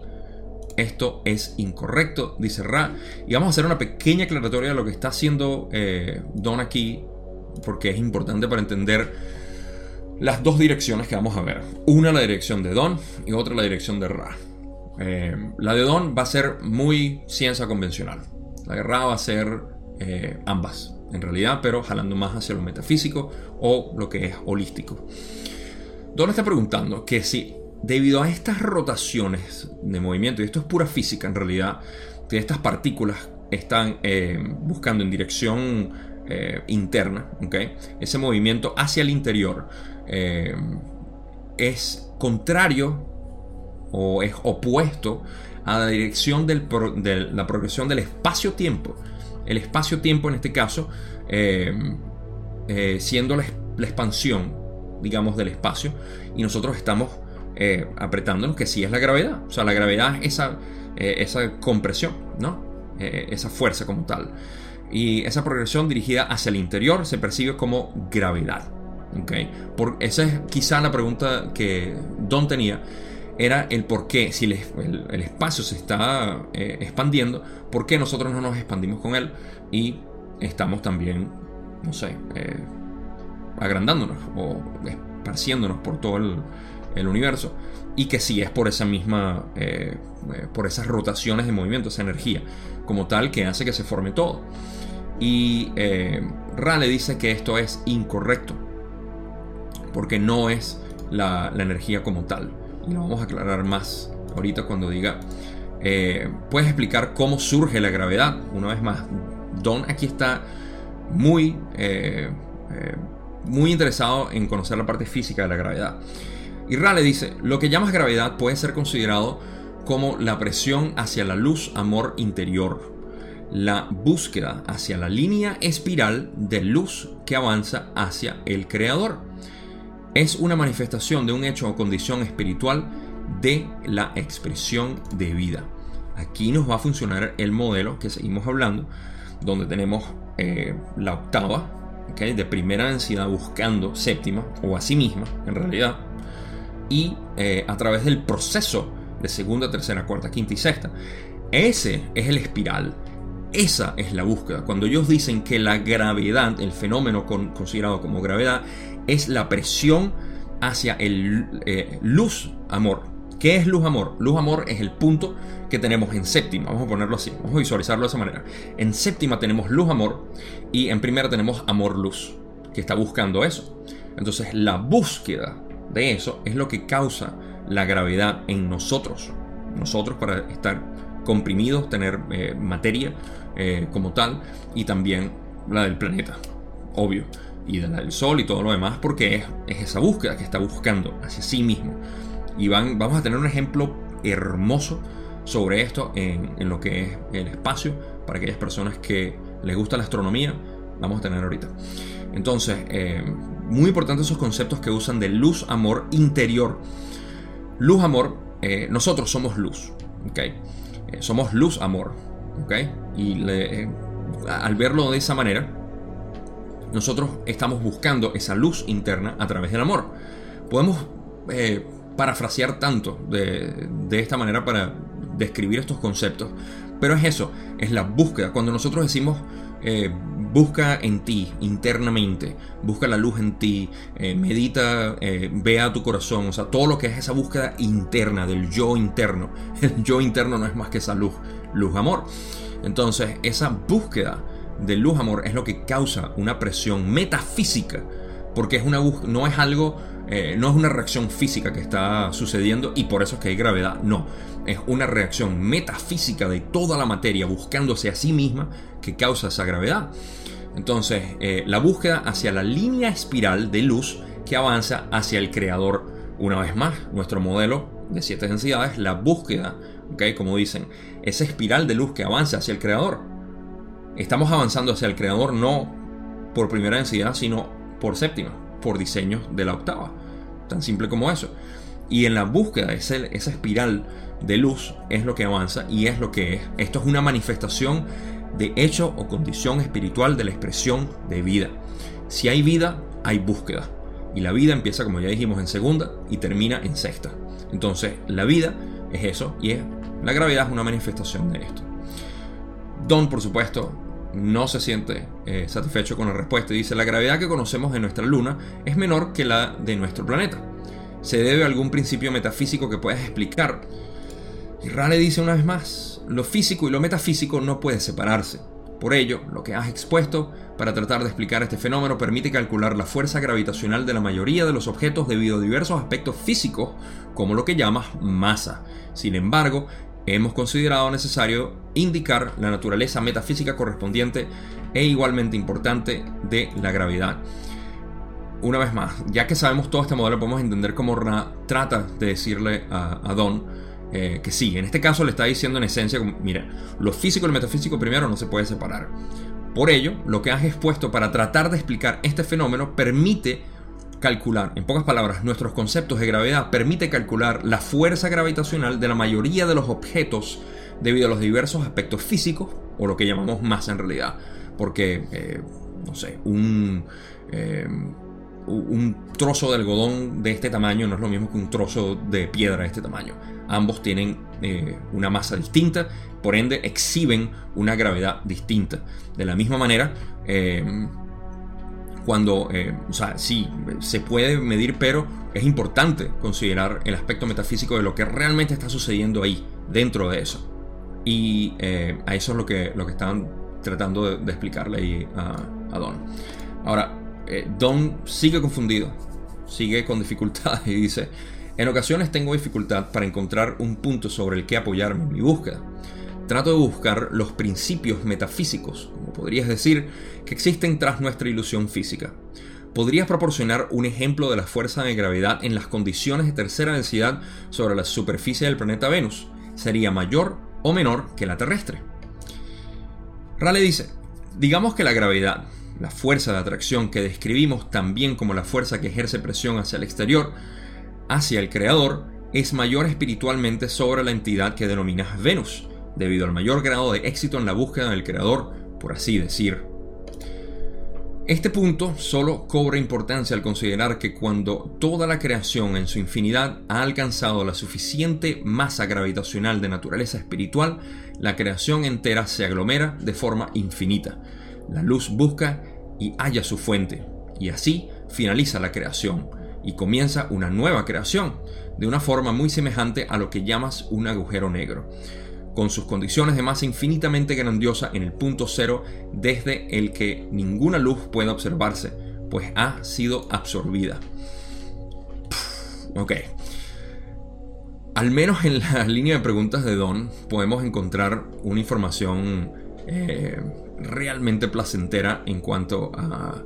Speaker 1: Esto es incorrecto, dice Ra. Y vamos a hacer una pequeña aclaratoria de lo que está haciendo eh, Don aquí, porque es importante para entender las dos direcciones que vamos a ver. Una la dirección de Don y otra la dirección de Ra. Eh, la de Don va a ser muy ciencia convencional. La de Ra va a ser eh, ambas en realidad, pero jalando más hacia lo metafísico o lo que es holístico. Don está preguntando que si debido a estas rotaciones de movimiento, y esto es pura física en realidad, que estas partículas están eh, buscando en dirección eh, interna, ese movimiento hacia el interior eh, es contrario o es opuesto a la dirección de la progresión del espacio-tiempo. El espacio-tiempo en este caso siendo la expansión, digamos, del espacio, y nosotros estamos eh, apretándonos, que sí es la gravedad. O sea, la gravedad es esa, eh, esa compresión, ¿no? Eh, esa fuerza como tal. Y esa progresión dirigida hacia el interior se percibe como gravedad. ¿okay? Por, esa es quizá la pregunta que Don tenía. Era el por qué, si el, espacio se está expandiendo, ¿por qué nosotros no nos expandimos con él? Y estamos también, no sé, agrandándonos o esparciéndonos por todo el, el universo y que sí es por esa misma, eh, eh, por esas rotaciones de movimiento, esa energía como tal que hace que se forme todo. Y eh, Rale dice que esto es incorrecto, porque no es la, energía como tal. Y lo vamos a aclarar más ahorita cuando diga, puedes explicar cómo surge la gravedad. Una vez más, Don aquí está muy, muy interesado en conocer la parte física de la gravedad. Y Rale dice, lo que llamas gravedad puede ser considerado como la presión hacia la luz amor interior, la búsqueda hacia la línea espiral de luz que avanza hacia el creador. Es una manifestación de un hecho o condición espiritual de la expresión de vida. Aquí nos va a funcionar el modelo que seguimos hablando, donde tenemos eh, la octava, de primera densidad buscando séptima o a sí misma, en realidad, y eh, a través del proceso de segunda, tercera, cuarta, quinta y sexta. Ese es el espiral. Esa es la búsqueda. Cuando ellos dicen que la gravedad, el fenómeno considerado como gravedad, es la presión hacia el eh, luz-amor. ¿Qué es luz-amor? Luz-amor es el punto que tenemos en séptima. Vamos a ponerlo así. Vamos a visualizarlo de esa manera. En séptima tenemos luz-amor y en primera tenemos amor-luz, que está buscando eso. Entonces la búsqueda de eso es lo que causa la gravedad en nosotros. Nosotros para estar comprimidos, tener eh, materia eh, como tal y también la del planeta, obvio. Y la del Sol y todo lo demás porque es, esa búsqueda que está buscando hacia sí mismo. Y van, vamos a tener un ejemplo hermoso sobre esto en, lo que es el espacio para aquellas personas que les gusta la astronomía. Vamos a tener ahorita. Entonces, eh, muy importantes esos conceptos que usan de luz, amor interior. Luz, amor, eh, nosotros somos luz, ¿ok? Eh, somos luz, amor, ¿ok? Y al verlo de esa manera, nosotros estamos buscando esa luz interna a través del amor. Podemos parafrasear tanto de, de esta manera para describir estos conceptos, pero es eso, es la búsqueda. Cuando nosotros decimos eh, busca en ti internamente, busca la luz en ti, eh, medita, eh, vea tu corazón, o sea, todo lo que es esa búsqueda interna, del yo interno. El yo interno no es más que esa luz, luz amor. Entonces, esa búsqueda de luz amor es lo que causa una presión metafísica, porque es una no es algo, no es una reacción física que está sucediendo y por eso es que hay gravedad, no es una reacción metafísica de toda la materia buscándose a sí misma que causa esa gravedad. Entonces, eh, la búsqueda hacia la línea espiral de luz que avanza hacia el creador. Una vez más, nuestro modelo de siete densidades, la búsqueda, ¿okay? como dicen, esa espiral de luz que avanza hacia el creador. Estamos avanzando hacia el creador no por primera densidad, sino por séptima, por diseño de la octava. Tan simple como eso. Y en la búsqueda, esa, esa espiral de luz es lo que avanza y es lo que es. Esto es una manifestación de hecho o condición espiritual de la expresión de vida. Si hay vida, hay búsqueda. Y la vida empieza, como ya dijimos, en segunda y termina en sexta. Entonces, la vida es eso y es, la gravedad es una manifestación de esto. Don, por supuesto, no se siente eh, satisfecho con la respuesta y dice, la gravedad que conocemos en nuestra luna es menor que la de nuestro planeta. ¿Se debe a algún principio metafísico que puedas explicar? Y Rale dice una vez más, lo físico y lo metafísico no pueden separarse. Por ello, lo que has expuesto para tratar de explicar este fenómeno permite calcular la fuerza gravitacional de la mayoría de los objetos debido a diversos aspectos físicos como lo que llamas masa. Sin embargo, hemos considerado necesario indicar la naturaleza metafísica correspondiente e igualmente importante de la gravedad. Una vez más, ya que sabemos todo este modelo, podemos entender cómo Ra trata de decirle a, Don eh, que sí, en este caso le está diciendo en esencia, mira, lo físico y lo metafísico primero no se puede separar. Por ello, lo que has expuesto para tratar de explicar este fenómeno permite calcular, en pocas palabras, nuestros conceptos de gravedad permite calcular la fuerza gravitacional de la mayoría de los objetos debido a los diversos aspectos físicos o lo que llamamos masa en realidad. Porque, eh, no sé, un, eh, un trozo de algodón de este tamaño no es lo mismo que un trozo de piedra de este tamaño. Ambos tienen eh, una masa distinta, por ende exhiben una gravedad distinta. De la misma manera, cuando, eh, o sea, sí, se puede medir, pero es importante considerar el aspecto metafísico de lo que realmente está sucediendo ahí, dentro de eso. Y a eso es lo que, lo que estaban tratando de, explicarle ahí a, a Don. Ahora, Don sigue confundido, sigue con dificultad y dice, en ocasiones tengo dificultad para encontrar un punto sobre el que apoyarme en mi búsqueda. Trato de buscar los principios metafísicos, como podrías decir, que existen tras nuestra ilusión física. ¿Podrías proporcionar un ejemplo de la fuerza de gravedad en las condiciones de tercera densidad sobre la superficie del planeta Venus? ¿Sería mayor o menor que la terrestre? Raleigh dice, digamos que la gravedad, la fuerza de atracción que describimos también como la fuerza que ejerce presión hacia el exterior, hacia el Creador es mayor espiritualmente sobre la entidad que denominas Venus, debido al mayor grado de éxito en la búsqueda del Creador, por así decir. Este punto solo cobra importancia al considerar que cuando toda la creación en su infinidad ha alcanzado la suficiente masa gravitacional de naturaleza espiritual, la creación entera se aglomera de forma infinita. La luz busca y halla su fuente, y así finaliza la creación y comienza una nueva creación, de una forma muy semejante a lo que llamas un agujero negro, con sus condiciones de masa infinitamente grandiosa en el punto cero desde el que ninguna luz puede observarse, pues ha sido absorbida. Ok. Al menos en la línea de preguntas de Don podemos encontrar una información eh, realmente placentera en cuanto a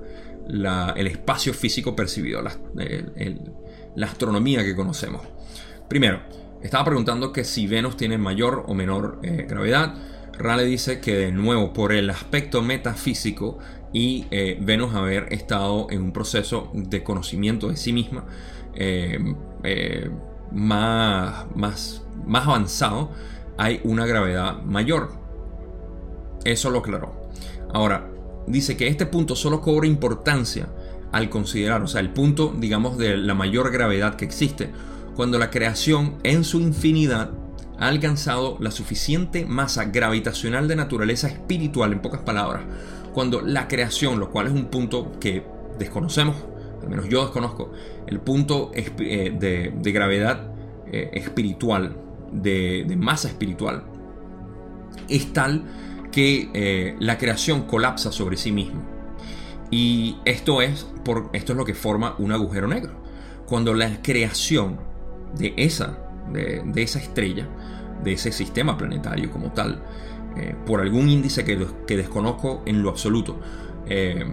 Speaker 1: el espacio físico percibido, la, astronomía que conocemos. Primero, estaba preguntando que si Venus tiene mayor o menor eh, gravedad. Raleigh dice que de nuevo por el aspecto metafísico y eh, Venus haber estado en un proceso de conocimiento de sí misma eh, más, más, más avanzado, hay una gravedad mayor. Eso lo aclaró. Ahora, dice que este punto solo cobra importancia al considerar, o sea, el punto, digamos, de la mayor gravedad que existe, cuando la creación en su infinidad ha alcanzado la suficiente masa gravitacional de naturaleza espiritual, en pocas palabras, cuando la creación, lo cual es un punto que desconocemos, al menos yo desconozco, el punto eh, de, gravedad eh, espiritual, de, de masa espiritual, es tal que eh, la creación colapsa sobre sí misma. Y esto es, por, esto es lo que forma un agujero negro. Cuando la creación de esa, de, esa estrella, de ese sistema planetario como tal, eh, por algún índice que, desconozco en lo absoluto, eh,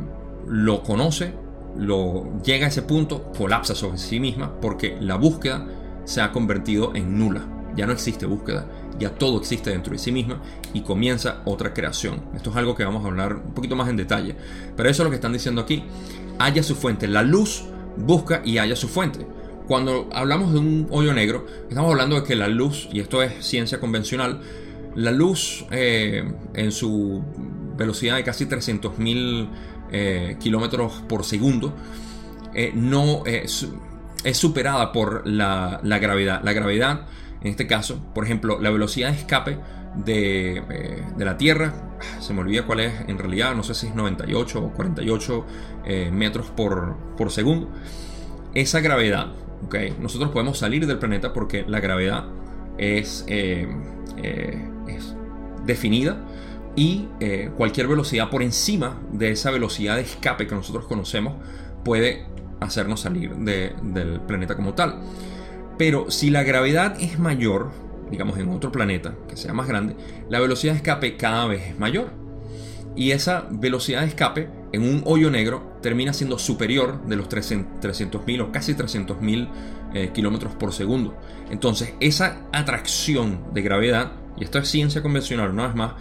Speaker 1: lo conoce, lo llega a ese punto, colapsa sobre sí misma porque la búsqueda se ha convertido en nula. Ya no existe búsqueda ya todo existe dentro de sí misma y comienza otra creación. Esto es algo que vamos a hablar un poquito más en detalle. Pero eso es lo que están diciendo aquí. Haya su fuente. La luz busca y haya su fuente. Cuando hablamos de un hoyo negro, estamos hablando de que la luz, y esto es ciencia convencional, la luz eh, en su velocidad de casi 300.000 eh, kilómetros por segundo eh, no es, es, superada por la, gravedad. La gravedad en este caso, por ejemplo, la velocidad de escape de, eh, la Tierra, se me olvida cuál es en realidad, no sé si es 98 o 48 eh, metros por, segundo. Esa gravedad, ¿okay? nosotros podemos salir del planeta porque la gravedad es, eh, es definida y cualquier velocidad por encima de esa velocidad de escape que nosotros conocemos puede hacernos salir del planeta como tal. Pero si la gravedad es mayor, digamos en otro planeta que sea más grande, la velocidad de escape cada vez es mayor. Y esa velocidad de escape en un hoyo negro termina siendo superior de los 300.000 o casi 300.000 eh, kilómetros por segundo. Entonces, esa atracción de gravedad, y esto es ciencia convencional una vez más,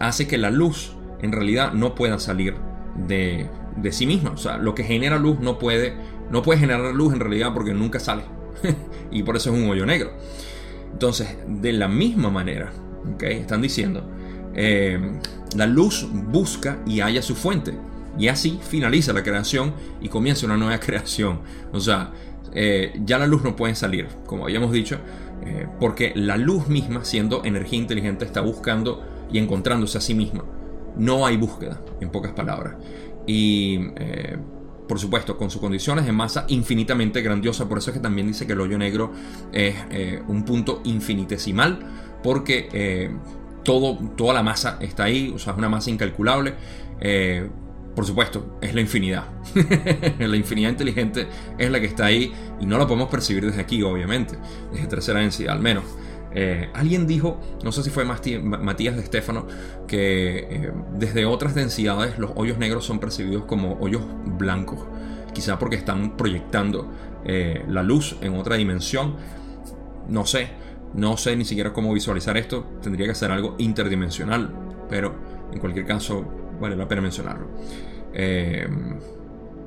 Speaker 1: hace que la luz en realidad no pueda salir de, sí misma. O sea, lo que genera luz no puede, no puede generar luz en realidad porque nunca sale. y por eso es un hoyo negro. Entonces, de la misma manera, ¿okay? están diciendo, eh, la luz busca y halla su fuente. Y así finaliza la creación y comienza una nueva creación. O sea, eh, ya la luz no puede salir, como habíamos dicho, eh, porque la luz misma, siendo energía inteligente, está buscando y encontrándose a sí misma. No hay búsqueda, en pocas palabras. Y por supuesto, con sus condiciones de masa infinitamente grandiosa. Por eso es que también dice que el hoyo negro es eh, un punto infinitesimal, porque eh, todo, toda la masa está ahí, o sea, es una masa incalculable. Eh, por supuesto, es la infinidad. la infinidad inteligente es la que está ahí y no la podemos percibir desde aquí, obviamente, desde tercera densidad al menos. Eh, alguien dijo, no sé si fue Matías de Estefano, que eh, desde otras densidades los hoyos negros son percibidos como hoyos blancos, quizá porque están proyectando eh, la luz en otra dimensión. No sé, no sé ni siquiera cómo visualizar esto, tendría que ser algo interdimensional, pero en cualquier caso vale la pena mencionarlo.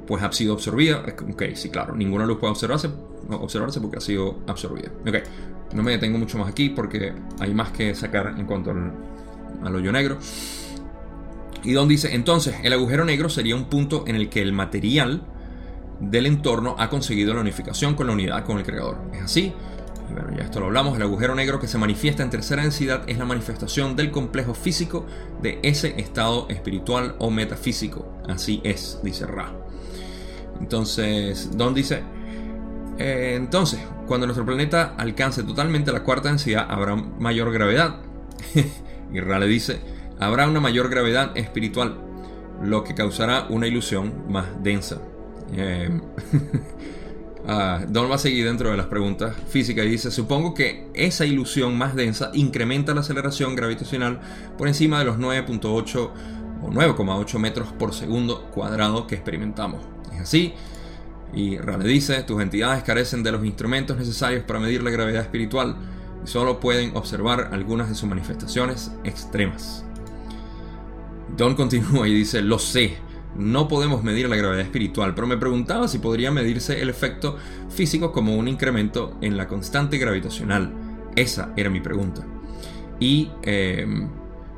Speaker 1: Pues ha sido absorbida. Ok, sí, claro, ninguna luz puede observarse, observarse porque ha sido absorbida. Ok, no me detengo mucho más aquí porque hay más que sacar en cuanto al, hoyo negro. Y Don dice, entonces, el agujero negro sería un punto en el que el material del entorno ha conseguido la unificación con la unidad con el creador. ¿Es así? Y bueno, ya esto lo hablamos. El agujero negro que se manifiesta en tercera densidad es la manifestación del complejo físico de ese estado espiritual o metafísico. Así es, dice Ra. Entonces, Don dice, eh, entonces, cuando nuestro planeta alcance totalmente la cuarta densidad, habrá mayor gravedad. y Rale dice, habrá una mayor gravedad espiritual, lo que causará una ilusión más densa. Eh, ah, Don va a seguir dentro de las preguntas físicas y dice, supongo que esa ilusión más densa incrementa la aceleración gravitacional por encima de los 9.8 o 9,8 metros por segundo cuadrado que experimentamos. Es así, y Rale dice, tus entidades carecen de los instrumentos necesarios para medir la gravedad espiritual y solo pueden observar algunas de sus manifestaciones extremas. Don continúa y dice, lo sé, no podemos medir la gravedad espiritual, pero me preguntaba si podría medirse el efecto físico como un incremento en la constante gravitacional. Esa era mi pregunta. Y eh,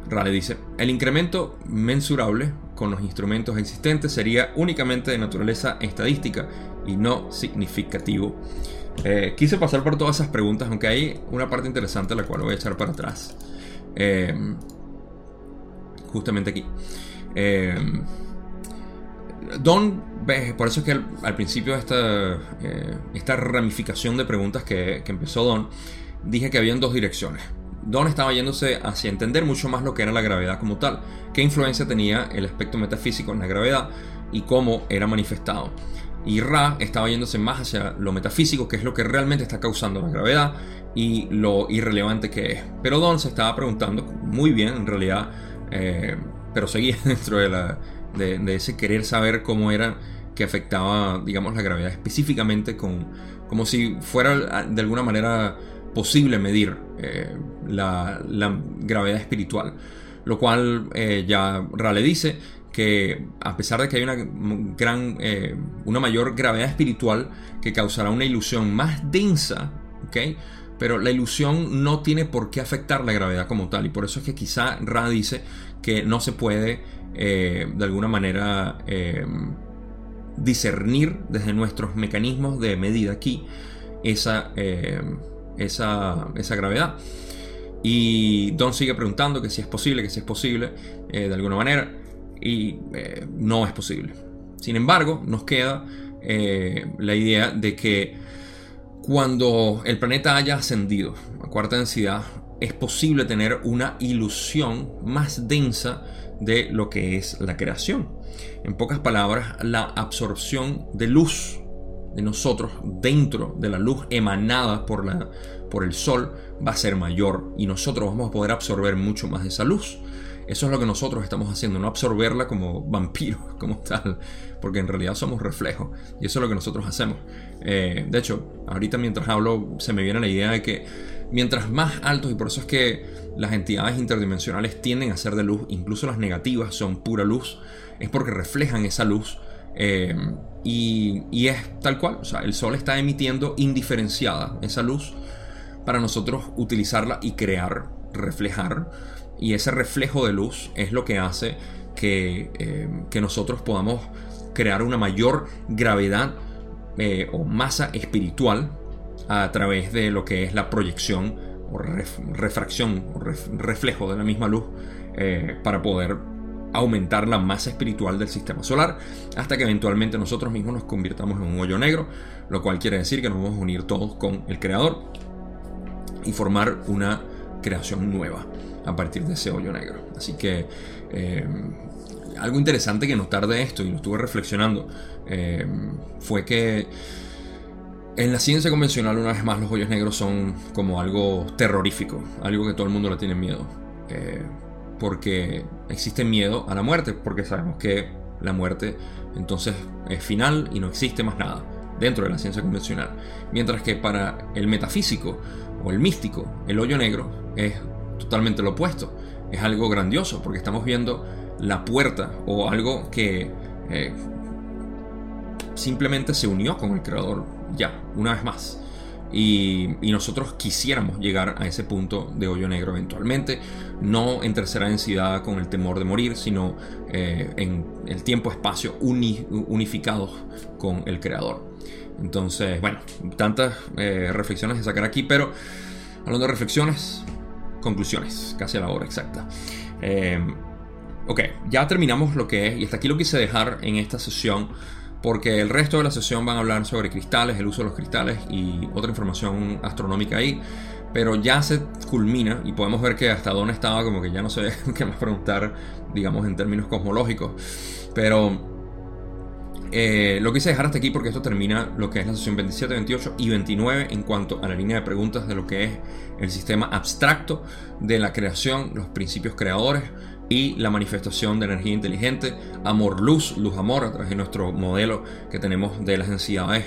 Speaker 1: Rale dice, el incremento mensurable con los instrumentos existentes sería únicamente de naturaleza estadística y no significativo. Eh, quise pasar por todas esas preguntas, aunque hay una parte interesante la cual voy a echar para atrás. Eh, justamente aquí. Eh, Don, por eso es que al, principio esta, esta ramificación de preguntas que, que empezó Don, dije que habían dos direcciones. Don estaba yéndose hacia entender mucho más lo que era la gravedad como tal, qué influencia tenía el aspecto metafísico en la gravedad y cómo era manifestado. Y Ra estaba yéndose más hacia lo metafísico, que es lo que realmente está causando la gravedad y lo irrelevante que es. Pero Don se estaba preguntando, muy bien en realidad, eh, pero seguía dentro de, la, de, ese querer saber cómo era que afectaba, digamos, la gravedad específicamente, con, como si fuera de alguna manera posible medir eh, la, gravedad espiritual. Lo cual eh, ya Rale dice que a pesar de que hay una gran eh, una mayor gravedad espiritual que causará una ilusión más densa, Pero la ilusión no tiene por qué afectar la gravedad como tal y por eso es que quizá Ra dice que no se puede de alguna manera discernir desde nuestros mecanismos de medida aquí esa esa, esa gravedad. Y Don sigue preguntando que si es posible, que si es posible, eh, de alguna manera, y eh, no es posible. Sin embargo, nos queda eh, la idea de que cuando el planeta haya ascendido a cuarta densidad, es posible tener una ilusión más densa de lo que es la creación. En pocas palabras, la absorción de luz de nosotros dentro de la luz emanada por, la, por el sol va a ser mayor y nosotros vamos a poder absorber mucho más de esa luz. Eso es lo que nosotros estamos haciendo, no absorberla como vampiros, como tal, porque en realidad somos reflejos y eso es lo que nosotros hacemos. Eh, de hecho, ahorita mientras hablo se me viene la idea de que mientras más altos, y por eso es que las entidades interdimensionales tienden a ser de luz, incluso las negativas son pura luz, es porque reflejan esa luz. Eh, y, es tal cual, o sea, el sol está emitiendo indiferenciada esa luz para nosotros utilizarla y crear, reflejar. Y ese reflejo de luz es lo que hace que, eh, que nosotros podamos crear una mayor gravedad eh, o masa espiritual a través de lo que es la proyección o refracción o reflejo de la misma luz eh, para poder aumentar la masa espiritual del sistema solar hasta que eventualmente nosotros mismos nos convirtamos en un hoyo negro, lo cual quiere decir que nos vamos a unir todos con el creador y formar una creación nueva a partir de ese hoyo negro. Así que eh, algo interesante que notar de esto, y lo estuve reflexionando, eh, fue que en la ciencia convencional, una vez más, los hoyos negros son como algo terrorífico, algo que todo el mundo le tiene miedo. Eh, porque existe miedo a la muerte, porque sabemos que la muerte entonces es final y no existe más nada dentro de la ciencia convencional. Mientras que para el metafísico o el místico, el hoyo negro es totalmente lo opuesto. Es algo grandioso porque estamos viendo la puerta o algo que eh, simplemente se unió con el creador ya, una vez más. Y, nosotros quisiéramos llegar a ese punto de hoyo negro eventualmente, no en tercera densidad con el temor de morir, sino eh, en el tiempo-espacio unificados con el creador. Entonces, bueno, tantas eh, reflexiones de sacar aquí, pero hablando de reflexiones, conclusiones, casi a la hora exacta. Eh, ok, ya terminamos lo que es, y hasta aquí lo quise dejar en esta sesión, porque el resto de la sesión van a hablar sobre cristales, el uso de los cristales y otra información astronómica ahí. Pero ya se culmina y podemos ver que hasta dónde estaba, como que ya no sé qué más preguntar, digamos, en términos cosmológicos. Pero eh, lo quise dejar hasta aquí porque esto termina lo que es la sesión 27, 28 y 29 en cuanto a la línea de preguntas de lo que es el sistema abstracto de la creación, los principios creadores y la manifestación de energía inteligente, amor-luz, luz-amor a través de nuestro modelo que tenemos de las densidades,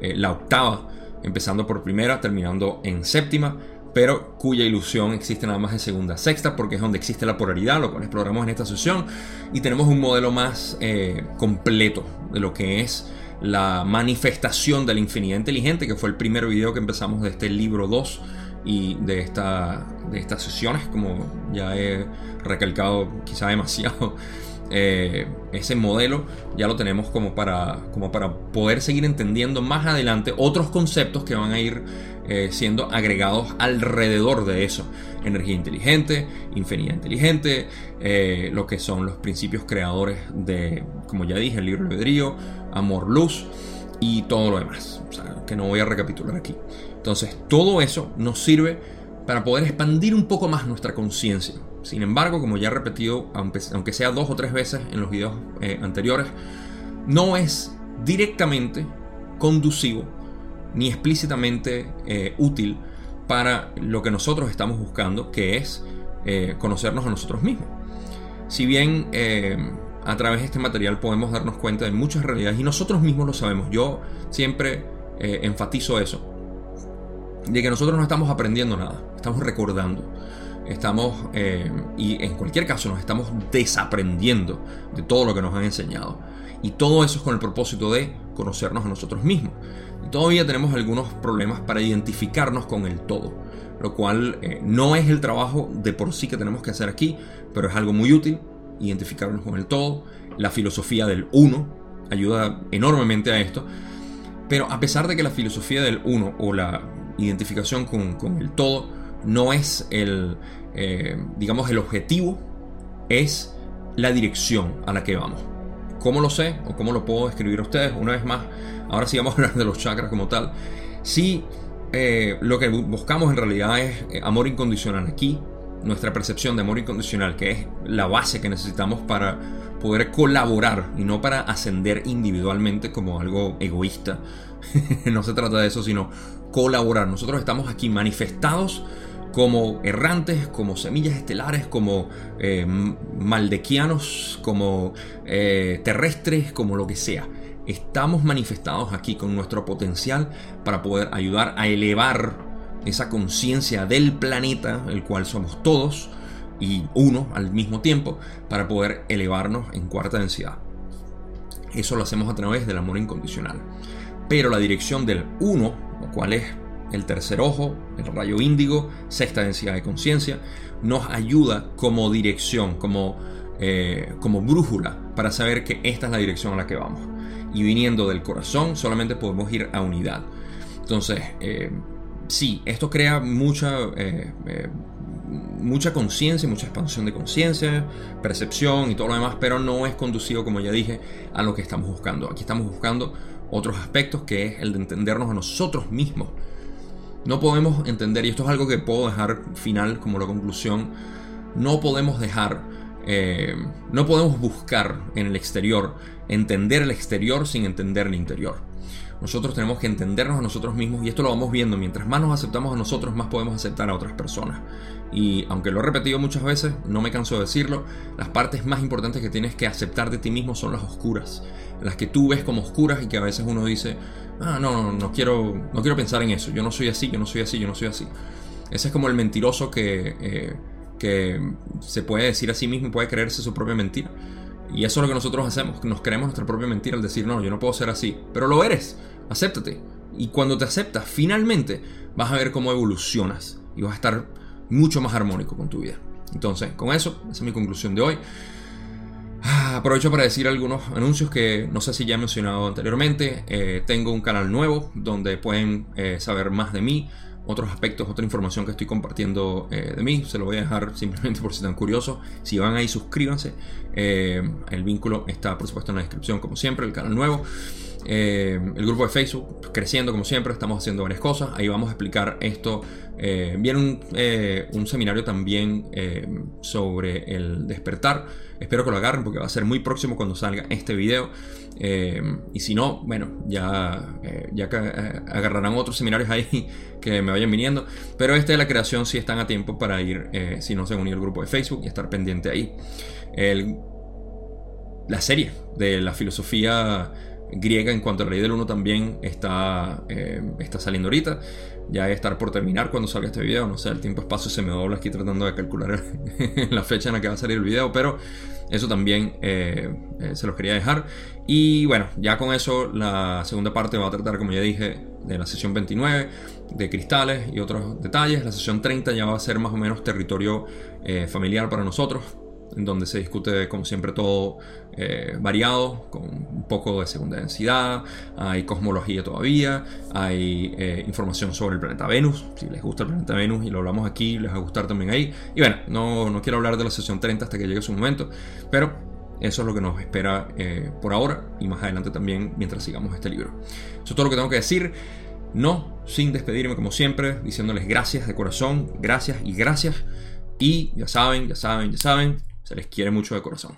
Speaker 1: eh, la octava, empezando por primera, terminando en séptima pero cuya ilusión existe nada más en segunda sexta, porque es donde existe la polaridad, lo cual exploramos en esta sesión, y tenemos un modelo más eh, completo de lo que es la manifestación de la infinidad inteligente, que fue el primer video que empezamos de este libro 2 y de, esta, de estas sesiones, como ya he recalcado quizá demasiado. Eh, ese modelo ya lo tenemos como para, como para poder seguir entendiendo más adelante otros conceptos que van a ir eh, siendo agregados alrededor de eso. Energía inteligente, infinidad inteligente, eh, lo que son los principios creadores de, como ya dije, el libro albedrío, amor, luz y todo lo demás. que no voy a recapitular aquí. Entonces, todo eso nos sirve para poder expandir un poco más nuestra conciencia. Sin embargo, como ya he repetido, aunque sea dos o tres veces en los videos eh, anteriores, no es directamente conducivo ni explícitamente eh, útil para lo que nosotros estamos buscando, que es eh, conocernos a nosotros mismos. Si bien a través de este material podemos darnos cuenta de muchas realidades y nosotros mismos lo sabemos, yo siempre enfatizo eso, de que nosotros no estamos aprendiendo nada, estamos recordando. Estamos, y en cualquier caso, nos estamos desaprendiendo de todo lo que nos han enseñado. Y todo eso es con el propósito de conocernos a nosotros mismos. todavía tenemos algunos problemas para identificarnos con el todo, lo cual eh, no es el trabajo de por sí que tenemos que hacer aquí, pero es algo muy útil, identificarnos con el todo. La filosofía del uno ayuda enormemente a esto. Pero a pesar de que la filosofía del uno o la identificación con, el todo no es el, eh, digamos, el objetivo, es la dirección a la que vamos. ¿Cómo lo sé o cómo lo puedo escribir a ustedes? Una vez más, ahora sí vamos a hablar de los chakras como tal. Si eh, lo que buscamos en realidad es eh, amor incondicional aquí, nuestra percepción de amor incondicional, que es la base que necesitamos para poder colaborar y no para ascender individualmente como algo egoísta. no se trata de eso, sino colaborar. Nosotros estamos aquí manifestados como errantes, como semillas estelares, como eh, maldequianos, como eh, terrestres, como lo que sea. Estamos manifestados aquí con nuestro potencial para poder ayudar a elevar esa conciencia del planeta, el cual somos todos, y uno al mismo tiempo, para poder elevarnos en cuarta densidad. Eso lo hacemos a través del amor incondicional. Pero la dirección del uno, lo cual es el tercer ojo, el rayo índigo, sexta densidad de conciencia, nos ayuda como dirección, como, eh, como brújula para saber que esta es la dirección a la que vamos. Y viniendo del corazón solamente podemos ir a unidad. Entonces, eh, sí, esto crea mucha, eh, mucha conciencia, mucha expansión de conciencia, percepción y todo lo demás, pero no es conducido, como ya dije, a lo que estamos buscando. Aquí estamos buscando otros aspectos que es el de entendernos a nosotros mismos no podemos entender, y esto es algo que puedo dejar final como la conclusión, no podemos dejar, eh, no podemos buscar en el exterior, entender el exterior sin entender el interior. Nosotros tenemos que entendernos a nosotros mismos y esto lo vamos viendo. Mientras más nos aceptamos a nosotros, más podemos aceptar a otras personas. Y aunque lo he repetido muchas veces, no me canso de decirlo, las partes más importantes que tienes que aceptar de ti mismo son las oscuras. Las que tú ves como oscuras y que a veces uno dice, ah, no, no, no quiero, no quiero pensar en eso, yo no soy así, yo no soy así, yo no soy así. Ese es como el mentiroso que, eh, que se puede decir a sí mismo y puede creerse su propia mentira. Y eso es lo que nosotros hacemos, nos creemos nuestra propia mentira al decir, no, yo no puedo ser así, pero lo eres, acéptate. Y cuando te aceptas, finalmente vas a ver cómo evolucionas y vas a estar mucho más armónico con tu vida. Entonces, con eso, esa es mi conclusión de hoy. Ah, aprovecho para decir algunos anuncios que no sé si ya he mencionado anteriormente. Eh, tengo un canal nuevo donde pueden eh, saber más de mí, otros aspectos, otra información que estoy compartiendo eh, de mí. Se lo voy a dejar simplemente por si están curiosos. Si van ahí, suscríbanse. el vínculo está, por supuesto, en la descripción, como siempre, el canal nuevo. El grupo de Facebook creciendo como siempre, estamos haciendo varias cosas. Ahí vamos a explicar esto. viene un, un, seminario también sobre el despertar Espero que lo agarren porque va a ser muy próximo cuando salga este video. Eh, y si no, bueno, ya, eh, ya eh, agarrarán otros seminarios ahí que me vayan viniendo. Pero este de la creación sí están a tiempo para ir, si no se han unido al grupo de Facebook y estar pendiente ahí. la serie de la filosofía griega en cuanto a ley del uno también está, está saliendo ahorita. Ya debe estar por terminar cuando salga este video. No sé, el tiempo-espacio se me dobla aquí tratando de calcular la fecha en la que va a salir el video. Pero eso también eh, eh, se los quería dejar. Y bueno, ya con eso la segunda parte va a tratar, como ya dije, de la sesión 29, de cristales y otros detalles. La sesión 30 ya va a ser más o menos territorio eh, familiar para nosotros en donde se discute como siempre todo eh, variado, con un poco de segunda densidad, hay cosmología todavía, hay eh, información sobre el planeta Venus, si les gusta el planeta Venus y lo hablamos aquí, les va a gustar también ahí. Y bueno, no, no quiero hablar de la sesión 30 hasta que llegue su momento, pero eso es lo que nos espera eh, por ahora y más adelante también mientras sigamos este libro. Eso es todo lo que tengo que decir. No sin despedirme como siempre, diciéndoles gracias de corazón, gracias y gracias. Y ya saben, ya saben, ya saben, se les quiere mucho de corazón.